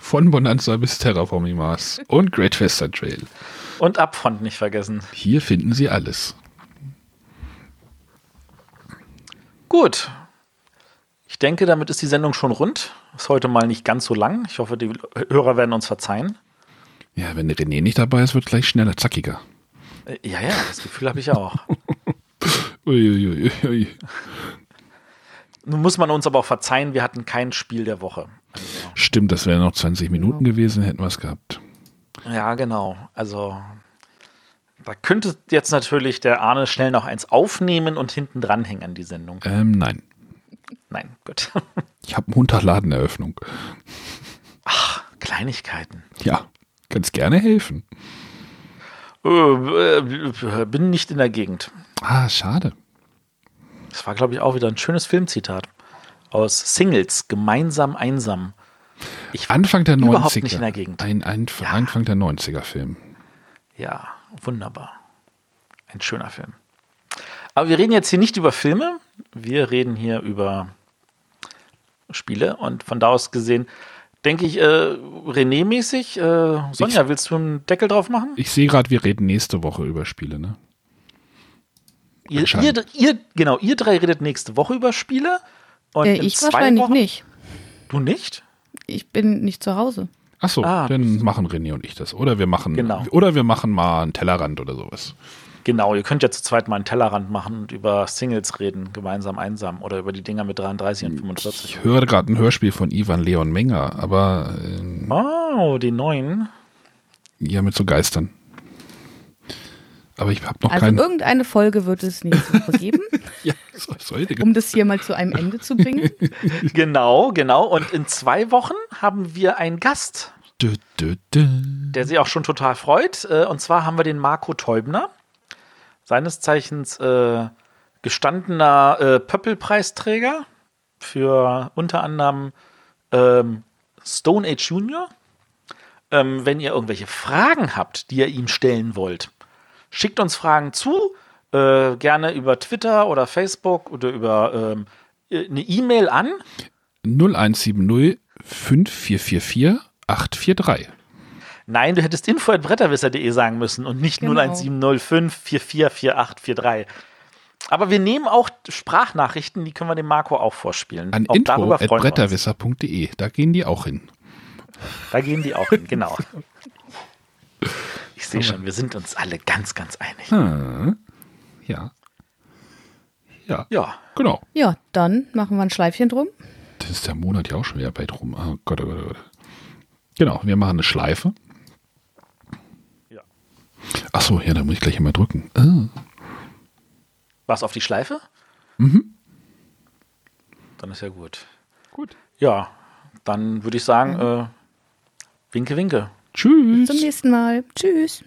Von Bonanza bis Terraforming Mars und Great Western Trail. Und Upfront nicht vergessen. Hier finden Sie alles. Gut. Ich denke, damit ist die Sendung schon rund. Ist heute mal nicht ganz so lang. Ich hoffe, die Hörer werden uns verzeihen. Ja, wenn René nicht dabei ist, wird gleich schneller, zackiger. Äh, Ja, ja, das Gefühl habe ich auch. Uiuiui. Ui. Nun muss man uns aber auch verzeihen, wir hatten kein Spiel der Woche. Also, Stimmt, das wären noch 20 Minuten gewesen, hätten wir es gehabt. ja, genau. Also, da könnte jetzt natürlich der Arne schnell noch eins aufnehmen und hinten dranhängen an die Sendung. Ähm, nein. Nein, gut. Ich habe Montagladeneröffnung. Kleinigkeiten. Ja, kannst gerne helfen. Äh, äh, bin nicht in der Gegend. Ah, schade. Das war, glaube ich, auch wieder ein schönes Filmzitat aus Singles, gemeinsam einsam. Ich Anfang der 90er. überhaupt nicht in der Gegend. Ein, ein, Ja. Anfang der 90er Film. Ja, wunderbar. Ein schöner Film. Aber wir reden jetzt hier nicht über Filme, wir reden hier über Spiele und von da aus gesehen denke ich, äh, René-mäßig, äh, Sonja, willst du einen Deckel drauf machen? Ich sehe gerade, wir reden nächste Woche über Spiele, ne? Ihr, ihr, ihr, genau, ihr drei redet nächste Woche über Spiele. Und Äh, in ich zwei wahrscheinlich Wochen, nicht. Du nicht? Ich bin nicht zu Hause. Ach so, Ah. dann machen René und ich das. Oder wir machen, Genau. oder wir machen mal einen Tellerrand oder sowas. Genau, ihr könnt ja zu zweit mal einen Tellerrand machen und über Singles reden, gemeinsam einsam oder über die Dinger mit 33 und 45. Ich höre gerade ein Hörspiel von Ivan Leon Menger, aber ähm, Oh, die neuen. ja mit so Geistern. Aber ich habe noch Also keinen. irgendeine Folge wird es nächste Woche geben, Ja, um das hier mal zu einem Ende zu bringen. Genau, genau. Und in zwei Wochen haben wir einen Gast, der sich auch schon total freut. Äh, Und zwar haben wir den Marco Teubner, seines Zeichens äh, gestandener äh, Pöppelpreisträger für unter anderem ähm, Stone Age Junior. Ähm, wenn ihr irgendwelche Fragen habt, die ihr ihm stellen wollt, schickt uns Fragen zu. Äh, gerne über Twitter oder Facebook oder über ähm, eine E-Mail an 0170 5444 843. Nein, du hättest info.bretterwisser.de sagen müssen und nicht Genau. 01705 444843. Aber wir nehmen auch Sprachnachrichten, die können wir dem Marco auch vorspielen. An auch info at bretterwisser.de. Da gehen die auch hin. Da gehen die auch hin, genau. Ich sehe schon, wir sind uns alle ganz, ganz einig. Hm. Ja. Ja, Ja, genau. Ja, dann machen wir ein Schleifchen drum. Das ist der Monat ja auch schon wieder bald rum. Oh Gott, oh Gott, oh Gott. Genau, wir machen eine Schleife. Ja. Ach so, ja, da muss ich gleich mal drücken. Ah. was auf die Schleife? Mhm. Dann ist ja gut. Gut. Ja, dann würde ich sagen, äh, winke, winke. Tschüss. Zum nächsten Mal. Tschüss.